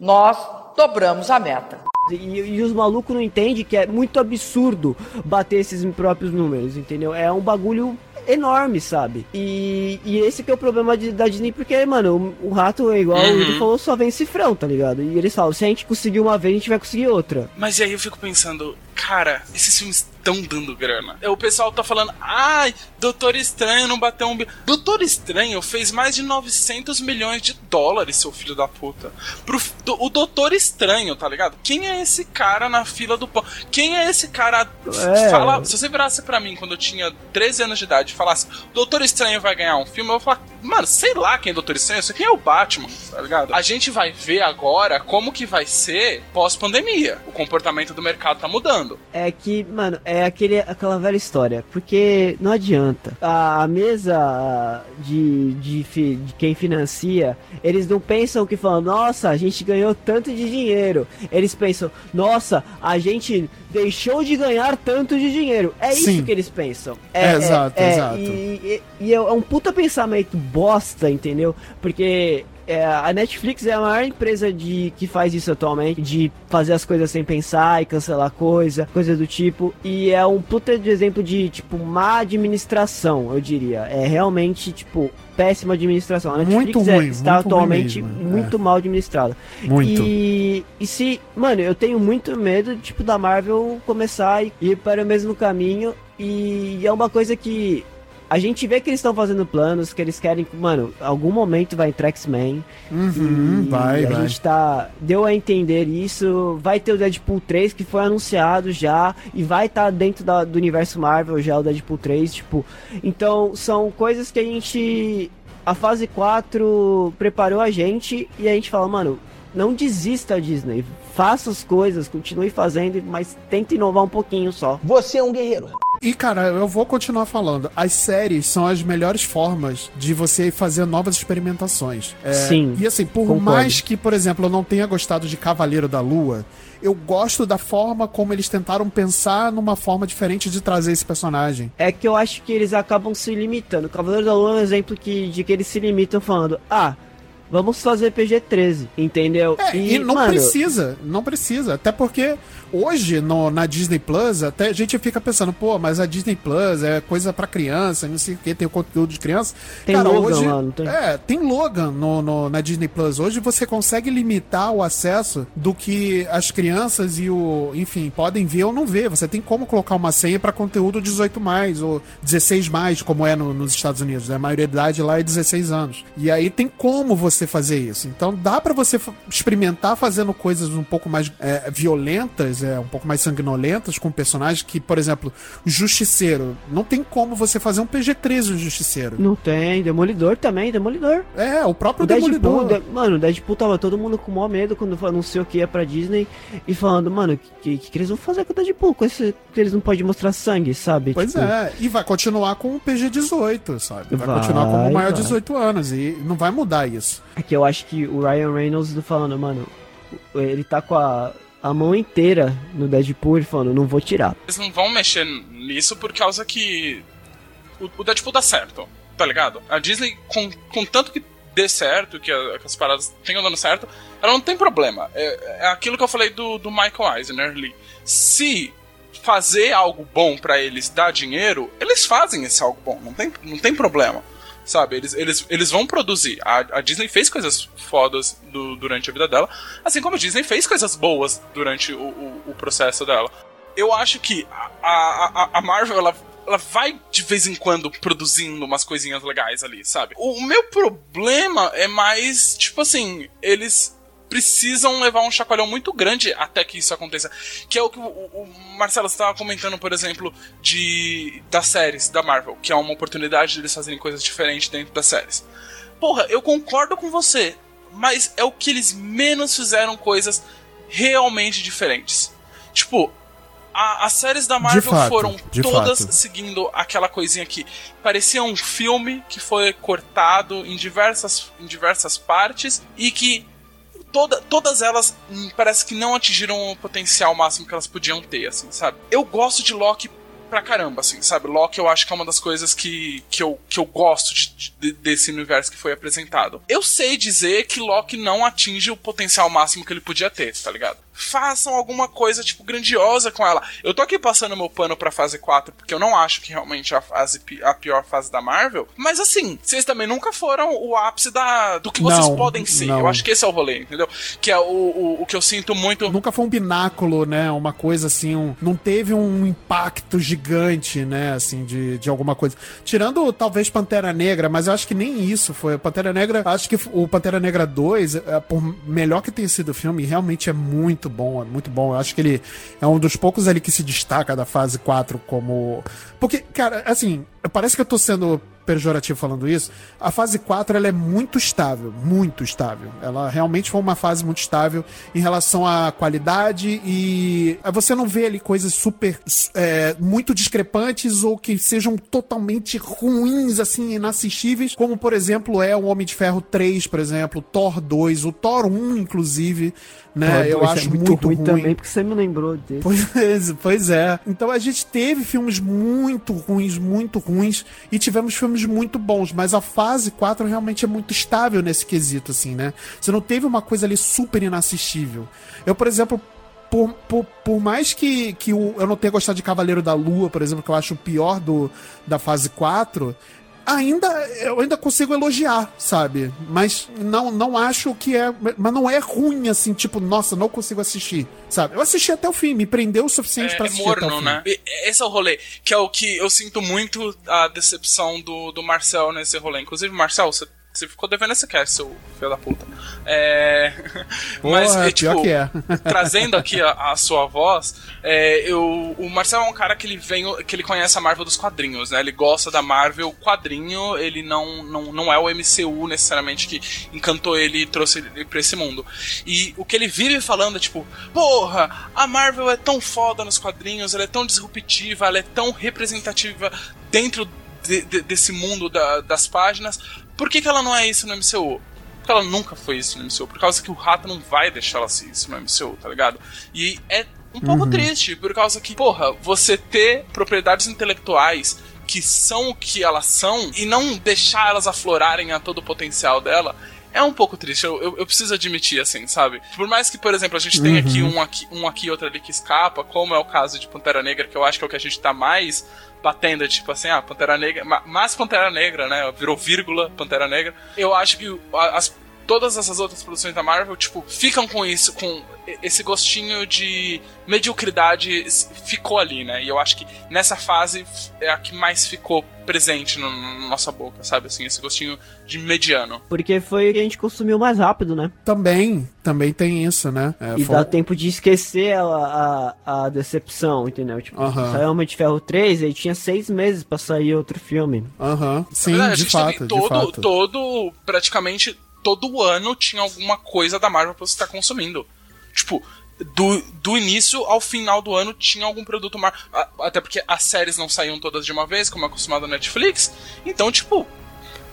S5: nós dobramos a meta.
S3: E, e, os malucos não entendem que é muito absurdo bater esses próprios números, entendeu? É um bagulho enorme, sabe? E, e esse que é o problema de, da Disney, porque, mano, o, o rato é igual uhum. o falou, só vem cifrão, tá ligado? E eles falam, se a gente conseguir uma vez, a gente vai conseguir outra.
S2: Mas aí eu fico pensando, cara, esses filmes estão dando grana. O pessoal tá falando, ai, Doutor Estranho não bateu um. Doutor Estranho fez mais de 900 milhões de dólares, seu filho da puta. Pro, do, o Doutor Estranho, tá ligado? Quem é esse cara na fila do pão? Quem é esse cara? É. Fala, se você virasse para mim quando eu tinha 13 anos de idade e falasse, Doutor Estranho vai ganhar um filme, eu vou falar, mano, sei lá quem é Doutor Estranho, eu sei quem é o Batman, tá ligado? A gente vai ver agora como que vai ser pós-pandemia. O comportamento do mercado tá mudando.
S3: É que, mano, é aquele, aquela velha história. Porque não adianta. A, a mesa de, de, de, quem financia, eles não pensam que falam, nossa, a gente ganhou tanto de dinheiro. Eles pensam, nossa, a gente deixou de ganhar tanto de dinheiro. É Sim. isso que eles pensam.
S1: É, é exato, é, exato.
S3: E, e, e é um puta pensamento bosta, entendeu? Porque é, a Netflix é a maior empresa de que faz isso atualmente, de fazer as coisas sem pensar e cancelar coisa, coisa do tipo. E é um puta de exemplo de, tipo, má administração, eu diria. É realmente, tipo, péssima administração. A Netflix muito é, ruim, está muito atualmente ruim mesmo, muito é. mal administrada. Muito. E, e se, mano, eu tenho muito medo, tipo, da Marvel começar e ir para o mesmo caminho. E é uma coisa que a gente vê que eles estão fazendo planos, que eles querem, mano, algum momento vai entrar X-Men.
S1: Uhum, vai,
S3: a
S1: vai.
S3: gente tá. Deu a entender isso. Vai ter o Deadpool 3, que foi anunciado já. E vai estar tá dentro da, do universo Marvel já, o Deadpool 3. Tipo. Então, são coisas que a gente. A fase 4 preparou a gente e a gente fala, mano, não desista Disney. Faça as coisas, continue fazendo, mas tente inovar um pouquinho só.
S5: Você é um guerreiro.
S1: E, cara, eu vou continuar falando. As séries são as melhores formas de você fazer novas experimentações.
S3: É, Sim.
S1: E assim, por concordo. mais que, por exemplo, eu não tenha gostado de Cavaleiro da Lua, eu gosto da forma como eles tentaram pensar numa forma diferente de trazer esse personagem.
S3: É que eu acho que eles acabam se limitando. Cavaleiro da Lua é um exemplo que, de que eles se limitam falando, ah vamos fazer PG-13, entendeu?
S1: É, e, e, não mano... precisa, não precisa. Até porque hoje no, na Disney Plus, até a gente fica pensando, pô, mas a Disney Plus é coisa para criança, não sei o que, tem o conteúdo de criança.
S3: Tem Cara, Logan hoje, não
S1: tem? É, tem Logan no, no, na Disney Plus. Hoje você consegue limitar o acesso do que as crianças e o, enfim, podem ver ou não ver. Você tem como colocar uma senha para conteúdo 18 mais ou 16 mais, como é no, nos Estados Unidos. Né? A maioridade lá é 16 anos. E aí tem como você você fazer isso. Então dá para você experimentar fazendo coisas um pouco mais é, violentas, é, um pouco mais sanguinolentas com personagens que, por exemplo, o Justiceiro. Não tem como você fazer um PG-13 o Justiceiro.
S3: Não tem. Demolidor também, Demolidor.
S1: É, o próprio o Demolidor.
S3: Deadpool, de, mano, o Deadpool tava todo mundo com o maior medo quando anunciou que ia pra Disney e falando, mano, o que, que, que, eles vão fazer com o Deadpool? Com esse, que eles não podem mostrar sangue, sabe?
S1: Pois tipo... é, e vai continuar com o PG-18, sabe? Vai, vai continuar como maior de 18 anos e não vai mudar isso.
S3: É que eu acho que o Ryan Reynolds falando, mano, ele tá com a, a mão inteira no Deadpool falando, não vou tirar.
S2: Eles não vão mexer nisso por causa que o, Deadpool dá certo, tá ligado? A Disney, com, com tanto que dê certo, que, a, que as paradas tenham dando certo, ela não tem problema. É, é aquilo que eu falei do, do Michael Eisner ali. Se fazer algo bom para eles dar dinheiro, eles fazem esse algo bom, não tem, não tem problema. Sabe? Eles, eles, eles vão produzir. A, a Disney fez coisas fodas do, durante a vida dela, assim como a Disney fez coisas boas durante o, o, o processo dela. Eu acho que a, a, a Marvel, ela, ela vai de vez em quando produzindo umas coisinhas legais ali, sabe? O, o meu problema é mais, tipo assim, eles precisam levar um chacoalhão muito grande até que isso aconteça. Que é o que o, o Marcelo estava comentando, por exemplo, de das séries da Marvel, que é uma oportunidade de eles fazerem coisas diferentes dentro das séries. Porra, eu concordo com você, mas é o que eles menos fizeram coisas realmente diferentes. Tipo, a, as séries da Marvel
S1: fato,
S2: foram todas
S1: fato.
S2: seguindo aquela coisinha que parecia um filme que foi cortado em diversas, em diversas partes e que toda, todas elas hum, parece que não atingiram o potencial máximo que elas podiam ter, assim, sabe? Eu gosto de Loki pra caramba, assim, sabe? Loki eu acho que é uma das coisas que, que, eu, que eu gosto de, de, desse universo que foi apresentado. Eu sei dizer que Loki não atinge o potencial máximo que ele podia ter, tá ligado? Façam alguma coisa, tipo, grandiosa com ela. Eu tô aqui passando meu pano pra fase 4, porque eu não acho que realmente a, fase, a pior fase da Marvel. Mas assim, vocês também nunca foram o ápice da, do que vocês
S1: Não,
S2: podem ser.
S1: não.
S2: Eu acho que esse é o rolê, entendeu? Que é o, o, o que eu sinto muito.
S1: Nunca foi um pináculo, né? Uma coisa assim, um- não teve um impacto gigante, né? Assim, de, de alguma coisa. Tirando talvez Pantera Negra, mas eu acho que nem isso foi. Pantera Negra, acho que o Pantera Negra 2, é, por melhor que tenha sido o filme, realmente é muito bom, é muito bom. Eu acho que ele é um dos poucos ali que se destaca da fase 4 como. Porque, cara, assim, parece que eu tô sendo pejorativo falando isso, a fase 4 ela é muito estável, muito estável. Ela realmente foi uma fase muito estável em relação à qualidade e você não vê ali coisas super é, muito discrepantes ou que sejam totalmente ruins, assim, inassistíveis, como por exemplo é o Homem de Ferro 3, por exemplo, Thor 2, o Thor 1, inclusive, né? eu
S3: isso
S1: acho
S3: é
S1: muito, ruim.
S3: também, porque você me lembrou dele.
S1: Pois, pois é. Então a gente teve filmes muito ruins, muito ruins, e tivemos filmes muito bons, mas a fase 4 realmente é muito estável nesse quesito, assim, né? Você não teve uma coisa ali super inassistível. Eu, por exemplo. Por, por, por mais que, que eu não tenha gostado de Cavaleiro da Lua, por exemplo, que eu acho o pior do, da fase 4, ainda eu ainda consigo elogiar, sabe? Mas não não acho que é, mas não é ruim assim, tipo, nossa, não consigo assistir, sabe? Eu assisti até o fim, me prendeu o suficiente pra
S2: É, é
S1: assistir até o
S2: morno,
S1: fim.
S2: né? Esse é o rolê. Que é o que eu sinto muito a decepção do, do Marcel nesse rolê. Inclusive, Marcel, você, você ficou devendo esse cast, seu filho da puta. É. Mas,
S1: Porra,
S2: é, tipo,
S1: é.
S2: trazendo aqui a, a sua voz, é, eu, o Marcel é um cara que ele vem, que ele conhece a Marvel dos quadrinhos, né? Ele gosta da Marvel quadrinho, ele não, não, não é o MCU necessariamente que encantou ele e trouxe ele pra esse mundo. E o que ele vive falando é tipo, porra, a Marvel é tão foda nos quadrinhos, ela é tão disruptiva, ela é tão representativa dentro de- de- desse mundo da- das páginas, por que, que ela não é isso no MCU? Porque ela nunca foi isso no MCU. Por causa que o rato não vai deixar ela ser isso no MCU, tá ligado? E é um pouco triste, por causa que, porra, você ter propriedades intelectuais que são o que elas são e não deixar elas aflorarem a todo o potencial dela. É um pouco triste, eu, eu, eu preciso admitir, assim, sabe? Por mais que, por exemplo, a gente tenha aqui um aqui, um aqui e outro ali que escapa, como é o caso de Pantera Negra, que eu acho que é o que a gente tá mais batendo, tipo assim, ah, Pantera Negra, ma- mas Pantera Negra, né? Virou vírgula Pantera Negra. Eu acho que as, todas essas outras produções da Marvel, tipo, ficam com isso, com e- esse gostinho de mediocridade ficou ali, né? E eu acho que nessa fase é a que mais ficou presente no, no- na nossa boca, sabe? Assim, esse gostinho de mediano.
S3: Porque foi o que a gente consumiu mais rápido, né?
S1: Também, também tem isso, né? É,
S3: E
S1: foi-
S3: dá tempo de esquecer a, a, a decepção, entendeu? Tipo,
S1: Aham.
S3: saiu Homem de Ferro 3, aí tinha seis meses pra sair outro filme.
S1: Aham, sim,
S2: Na verdade, a
S1: de
S2: gente
S1: fato,
S2: teve
S1: de
S2: todo,
S1: fato.
S2: todo, praticamente todo ano tinha alguma coisa da Marvel pra você estar consumindo. Tipo, do, do início ao final do ano tinha algum produto Marvel. Até porque as séries não saíam todas de uma vez, como é acostumado na Netflix. Então, tipo,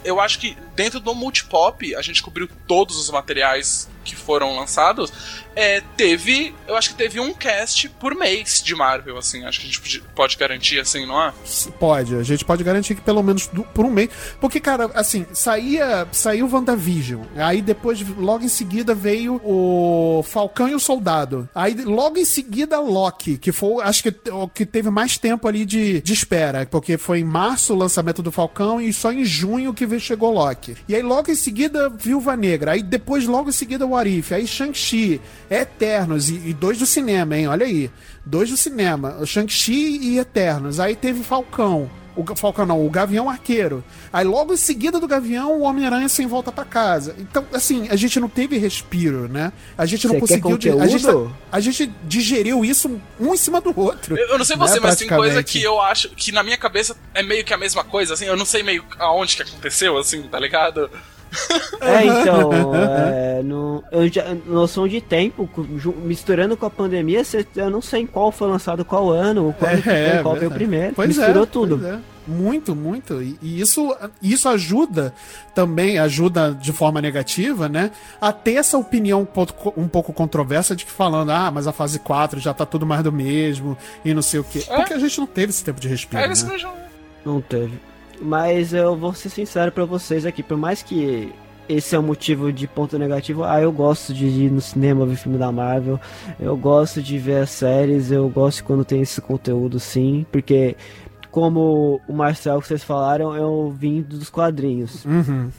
S2: eu acho que dentro do Multipop, a gente cobriu todos os materiais que foram lançados. É, teve, eu acho que teve um cast por mês de Marvel, assim. Acho que a gente pode- garantir, assim, não é?
S1: Pode, a gente pode garantir que pelo menos do- por um mês. Porque, cara, assim, saía, saiu WandaVision. Aí depois, logo em seguida, veio o Falcão e o Soldado. Aí logo em seguida, Loki, que foi, acho que o que teve mais tempo ali de, de espera. Porque foi em março o lançamento do Falcão e só em junho que chegou Loki. E aí logo em seguida, Viúva Negra. Aí depois, logo em seguida, o Arif. Aí Shang-Chi, Eternos e, e dois do cinema, hein? Olha aí. Dois do cinema. Shang-Chi e Eternos. Aí teve Falcão. O Falcão não, o Gavião Arqueiro. Aí logo em seguida do Gavião, o Homem-Aranha sem volta pra casa. Então, assim, a gente não teve respiro, né? A gente não
S3: quer
S1: conseguiu. di- a, gente, tá- a gente digeriu isso um em cima do outro.
S2: Eu eu não sei
S1: né,
S2: você, mas tem coisa que eu acho que na minha cabeça é meio que a mesma coisa, assim. Eu não sei meio aonde que aconteceu, assim, tá ligado?
S3: É, então, é, no, eu já, noção de tempo, misturando com a pandemia, eu não sei em qual foi lançado qual ano, qual, é, qual veio primeiro. Pois Misturou é, tudo.
S1: É. Muito, muito. E, e, isso, isso ajuda também, ajuda de forma negativa, né? A ter essa opinião um pouco, um pouco controversa de que falando, ah, mas a fase 4 já tá tudo mais do mesmo e não sei o quê. É. Porque a gente não teve esse tempo de respiro. É, né?
S3: Não teve. Mas eu vou ser sincero para vocês aqui, por mais que esse é o motivo de ponto negativo. Ah, eu gosto de ir no cinema ver filme da Marvel. Eu gosto de ver as séries. Eu gosto quando tem esse conteúdo, sim. Porque, como o Marcel que vocês falaram, eu vim dos quadrinhos.
S1: Uhum.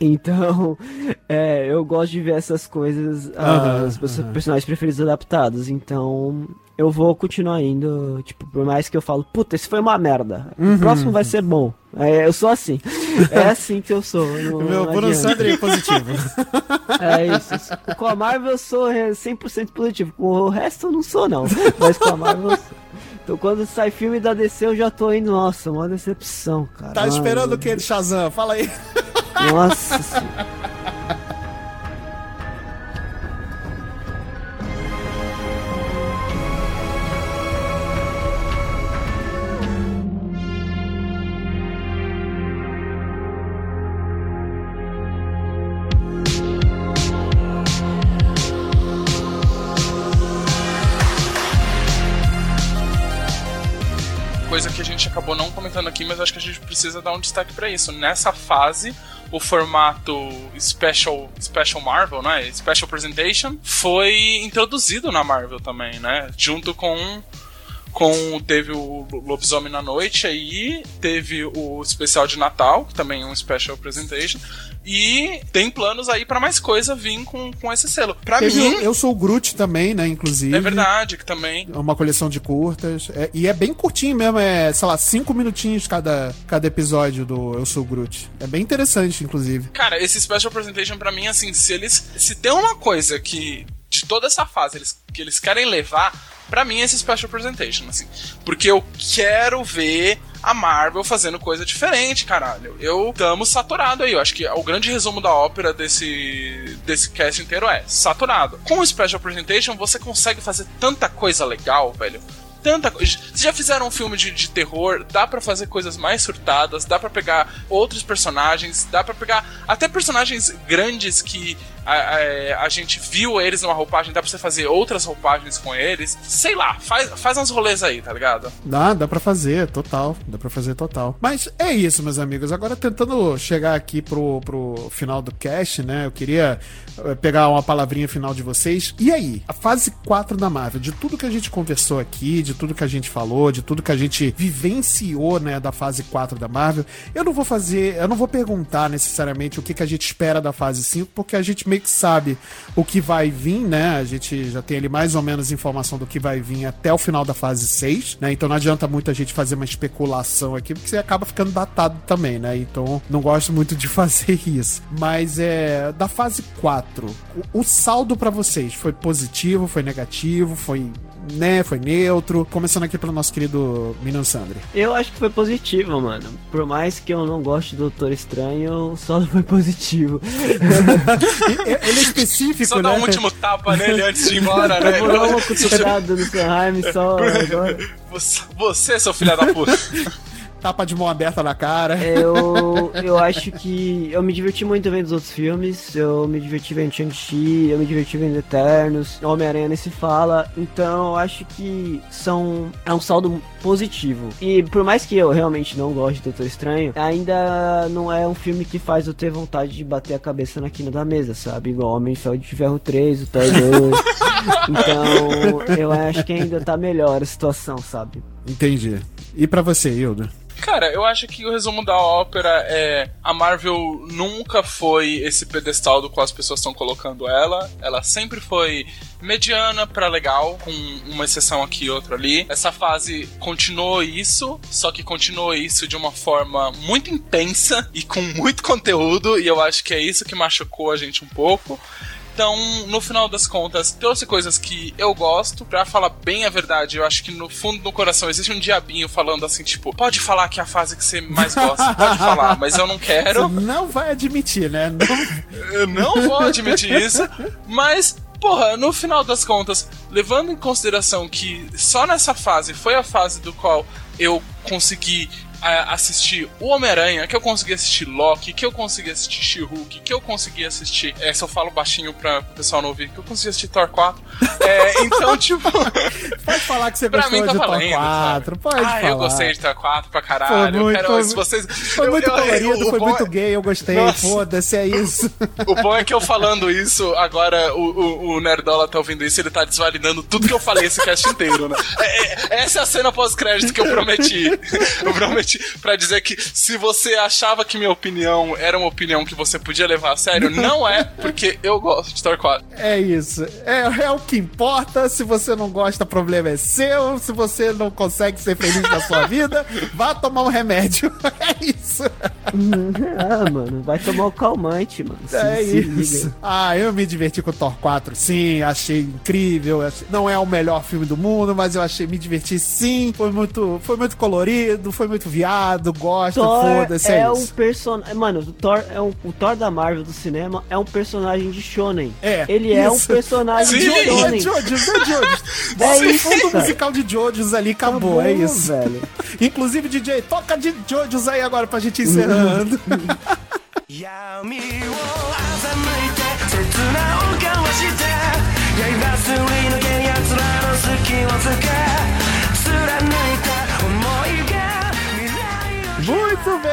S3: Então, é, eu gosto de ver essas coisas, uhum, as uhum. personagens preferidos adaptados. Então, eu vou continuar indo, tipo, por mais que eu falo, puta, esse foi uma merda. Uhum. O próximo vai ser bom. É, eu sou assim. É assim que eu sou. Não,
S1: Meu Bruno é positivo.
S3: É isso. Com a Marvel eu sou 100% positivo. Com o resto eu não sou, não. Mas com a Marvel eu sou. Então quando sai filme da DC eu já tô indo, nossa, uma decepção, cara.
S1: Tá esperando o que de Shazam? Fala aí.
S3: Nossa senhora.
S2: Coisa que a gente acabou não comentando aqui, mas acho que a gente precisa dar um destaque para isso. Nessa fase, o formato Special, Special Marvel, né? Special Presentation, foi introduzido na Marvel também, né? Junto com com teve o Lobisomem na Noite aí, teve o especial de Natal, que também é um special presentation, e tem planos aí para mais coisa vir com, com esse selo. Pra
S1: teve
S2: mim.
S1: Eu sou o Groot também, né? Inclusive.
S2: É verdade, que também.
S1: É uma coleção de curtas. É, e é bem curtinho mesmo, é, sei lá, cinco minutinhos cada, cada episódio do Eu Sou o Groot. É bem interessante, inclusive.
S2: Cara, esse special presentation para mim, assim, se eles. Se tem uma coisa que. De toda essa fase eles, que eles querem levar para mim esse special presentation, assim. Porque eu quero ver a Marvel fazendo coisa diferente, caralho. Eu tamo saturado aí. Eu acho que o grande resumo da ópera desse, desse cast inteiro é saturado. Com o Special Presentation, você consegue fazer tanta coisa legal, velho tanta coisa. Vocês já fizeram um filme de, de terror, dá para fazer coisas mais surtadas, dá para pegar outros personagens, dá para pegar até personagens grandes que a, a, a, gente viu eles numa roupagem, dá pra você fazer outras roupagens com eles. Sei lá, faz, faz uns rolês aí, tá ligado?
S1: Dá, dá pra fazer, total. Dá pra fazer total. Mas é isso, meus amigos. Agora tentando chegar aqui pro, pro final do cast, né? Eu queria eh, pegar uma palavrinha final de vocês. E aí, a fase 4 da Marvel, de tudo que a gente conversou aqui, de tudo que a gente falou, de tudo que a gente vivenciou, né, da fase 4 da Marvel, eu não vou fazer, eu não vou perguntar necessariamente o que, que a gente espera da fase 5, porque a gente meio que sabe o que vai vir, né? A gente já tem ali mais ou menos informação do que vai vir até o final da fase 6, né? Então não adianta muito a gente fazer uma especulação aqui, porque você acaba ficando datado também, né? Então não gosto muito de fazer isso. Mas é da fase 4, o, o saldo para vocês foi positivo, foi negativo, foi né, foi neutro. Começando aqui pelo nosso querido Minan Sandri.
S3: Eu acho que foi positivo, mano. Por mais que eu não goste do Doutor Estranho, só foi positivo.
S1: Ele é específico,
S2: só
S1: né?
S2: Só dá um último tapa nele antes de ir embora, né?
S3: Eu vou dar uma cutucada no Sanheim só agora.
S2: Você, seu filho da puta.
S1: tapa de mão aberta na cara.
S3: Eu, eu acho que eu me diverti muito vendo os outros filmes. Eu me diverti vendo Shang-Chi, eu me diverti vendo Eternos, Homem-Aranha nem se fala. Então eu acho que são é um saldo positivo. E por mais que eu realmente não goste de Doutor Estranho, ainda não é um filme que faz eu ter vontade de bater a cabeça na quina da mesa, sabe? Igual Homem de Ferro 3, o Thor 2. então eu acho que ainda tá melhor a situação, sabe?
S1: Entendi. E para você, Hilda?
S2: Cara, eu acho que o resumo da ópera é a Marvel nunca foi esse pedestal do qual as pessoas estão colocando ela. Ela sempre foi mediana para legal, com uma exceção aqui e outra ali. Essa fase continuou isso, só que continuou isso de uma forma muito intensa e com muito conteúdo, e eu acho que é isso que machucou a gente um pouco. Então, no final das contas, trouxe coisas que eu gosto. Pra falar bem a verdade, eu acho que no fundo do coração existe um diabinho falando assim, tipo, pode falar que é a fase que você mais gosta, pode falar, mas eu não quero.
S1: Você não vai admitir, né?
S2: Não... Eu não vou admitir isso, mas porra, no final das contas, levando em consideração que só nessa fase foi a fase do qual eu consegui assistir o Homem-Aranha, que eu consegui assistir Loki, que eu consegui assistir She-Hulk, que eu consegui assistir. É, se eu falo baixinho pra o pessoal não ouvir, que eu consegui assistir Thor 4. É, então, tipo.
S1: Pode falar que você gostou mim tá de valendo, Thor 4. Sabe? Pode ah, falar.
S2: eu gostei de Thor 4 pra caralho. Foi muito, quero, foi, se vocês,
S1: foi eu, muito eu, colorido, foi muito é... gay, eu gostei. Foda-se, é isso.
S2: O bom é que eu falando isso, agora o, o, o, Nerdola tá ouvindo isso, ele tá desvalidando tudo que eu falei esse cast inteiro, né? É, é, essa é a cena pós-crédito que eu prometi. Eu prometi pra dizer que se você achava que minha opinião era uma opinião que você podia levar a sério, não é, porque eu gosto de Thor 4.
S1: É isso. É, é o que importa. Se você não gosta, o problema é seu. Se você não consegue ser feliz na sua vida, vá tomar um remédio. É isso.
S3: ah, mano, vai tomar o calmante, mano.
S1: Se, é se isso. Liga. Ah, eu me diverti com o Thor 4, sim. Achei incrível. Não é o melhor filme do mundo, mas eu achei me diverti sim. Foi muito, foi muito colorido, foi muito viado, gosta, foda-se.
S3: É, é um personagem. Mano, o Thor, é um, o Thor da Marvel do cinema é um personagem de Shonen. É. Ele isso. é um personagem Sim. de Shonen. É Jojos, é
S1: É musical de Jojos ali, acabou. É acabou é isso. Velho. Inclusive, DJ, toca de Jojos aí agora pra gente encerrando. Yami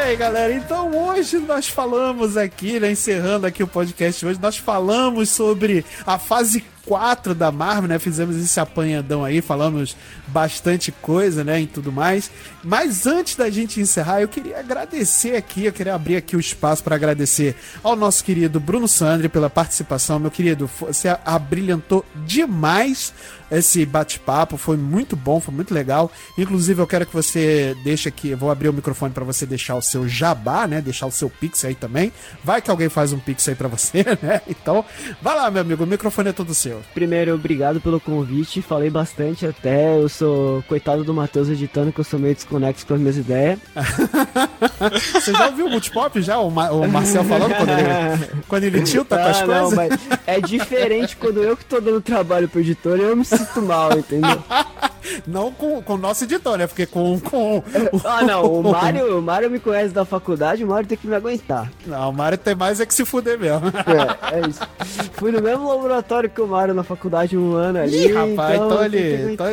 S1: bem, galera. Então hoje nós falamos aqui, né, encerrando aqui o podcast hoje, nós falamos sobre a fase 4 da Marvel, né? Fizemos esse apanhadão aí, falamos bastante coisa, né? E tudo mais. Mas antes da gente encerrar, eu queria agradecer aqui, eu queria abrir aqui o espaço para agradecer ao nosso querido Bruno Sandri pela participação. Meu querido, você abrilhantou demais esse bate-papo, foi muito bom, foi muito legal. Inclusive, eu quero que você deixe aqui, eu vou abrir o microfone para você deixar o seu jabá, né? Deixar o seu pix aí também. Vai que alguém faz um pix aí para você, né? Então, vai lá, meu amigo, o microfone é todo seu.
S3: Primeiro, obrigado pelo convite, falei bastante até, eu sou coitado do Matheus editando, que eu sou meio desconexo com as minhas ideias.
S1: você já ouviu o Multipop já? O, Ma o Marcel falando quando ele, quando ele tilta ah, com as não, coisas?
S3: é diferente quando eu que tô dando trabalho pro editor, eu me sinto mal, entendeu?
S1: Não com, com o nosso editor, né? Porque com. com
S3: ah, não. O Mário, o Mário me conhece da faculdade, o Mário tem que me aguentar.
S1: Não, o Mário tem mais é que se fuder mesmo.
S3: É, é isso. Fui no mesmo laboratório que o Mário na faculdade um ano ali. Ih,
S1: rapaz, então, então ele então,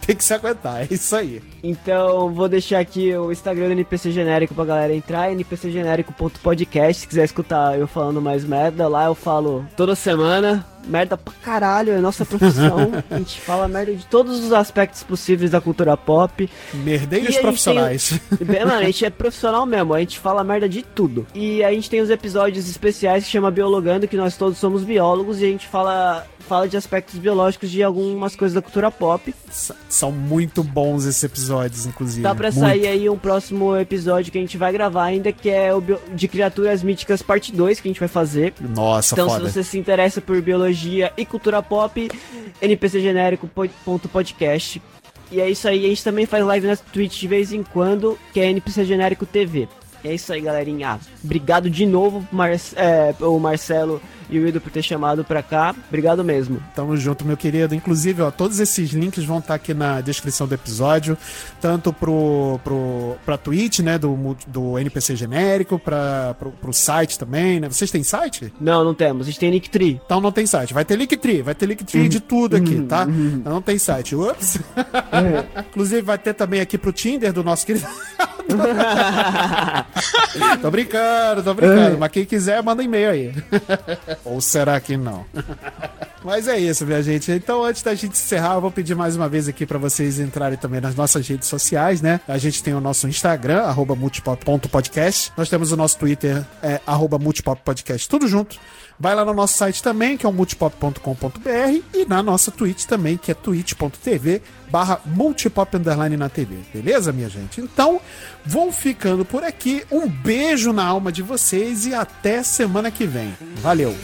S1: tem que se aguentar, é isso aí.
S3: Então, vou deixar aqui o Instagram do NPC Genérico pra galera entrar, npcgenérico.podcast. Se quiser escutar eu falando mais merda, lá eu falo toda semana merda pra caralho, é nossa profissão. a gente fala merda de todos os aspectos possíveis da cultura pop.
S1: Merdeiros profissionais.
S3: Tem... Mano, a gente é profissional mesmo, a gente fala merda de tudo. E a gente tem os episódios especiais que chama Biologando, que nós todos somos biólogos e a gente fala fala de aspectos biológicos de algumas coisas da cultura pop.
S1: São muito bons esses episódios, inclusive.
S3: Tá pra muito. sair aí um próximo episódio que a gente vai gravar ainda, que é o de Criaturas Míticas Parte 2, que a gente vai fazer.
S1: Nossa,
S3: Então,
S1: foda.
S3: se você se interessa por biologia e cultura pop, npcgenérico.podcast. E é isso aí, a gente também faz live na Twitch de vez em quando, que é NPC Genérico TV. É isso aí, galerinha. Obrigado de novo, Mar é, o Marcelo e o Ido por ter chamado pra cá. Obrigado mesmo.
S1: Tamo junto, meu querido. Inclusive, ó, todos esses links vão estar tá aqui na descrição do episódio, tanto pro, pro, pra Twitch, né, do, do NPC genérico, pra, pro, pro site também, né? Vocês têm site?
S3: Não, não temos. A gente tem Linktree.
S1: Então não tem site. Vai ter Linktree, vai ter Linktree uhum. de tudo aqui, uhum. tá? Uhum. Não tem site. Ups. É. Inclusive, vai ter também aqui pro Tinder do nosso querido. tô brincando, tô brincando. É. Mas quem quiser, manda e-mail aí. Ou será que não? Mas é isso, minha gente. Então, antes da gente encerrar, eu vou pedir mais uma vez aqui para vocês entrarem também nas nossas redes sociais, né? A gente tem o nosso Instagram, arroba multipop.podcast. Nós temos o nosso Twitter, é, multipoppodcast, tudo junto. Vai lá no nosso site também, que é o multipop.com.br, e na nossa Twitch também, que é twitch.tv barra multipop underline na TV. Beleza, minha gente? Então, vou ficando por aqui. Um beijo na alma de vocês e até semana que vem. Valeu!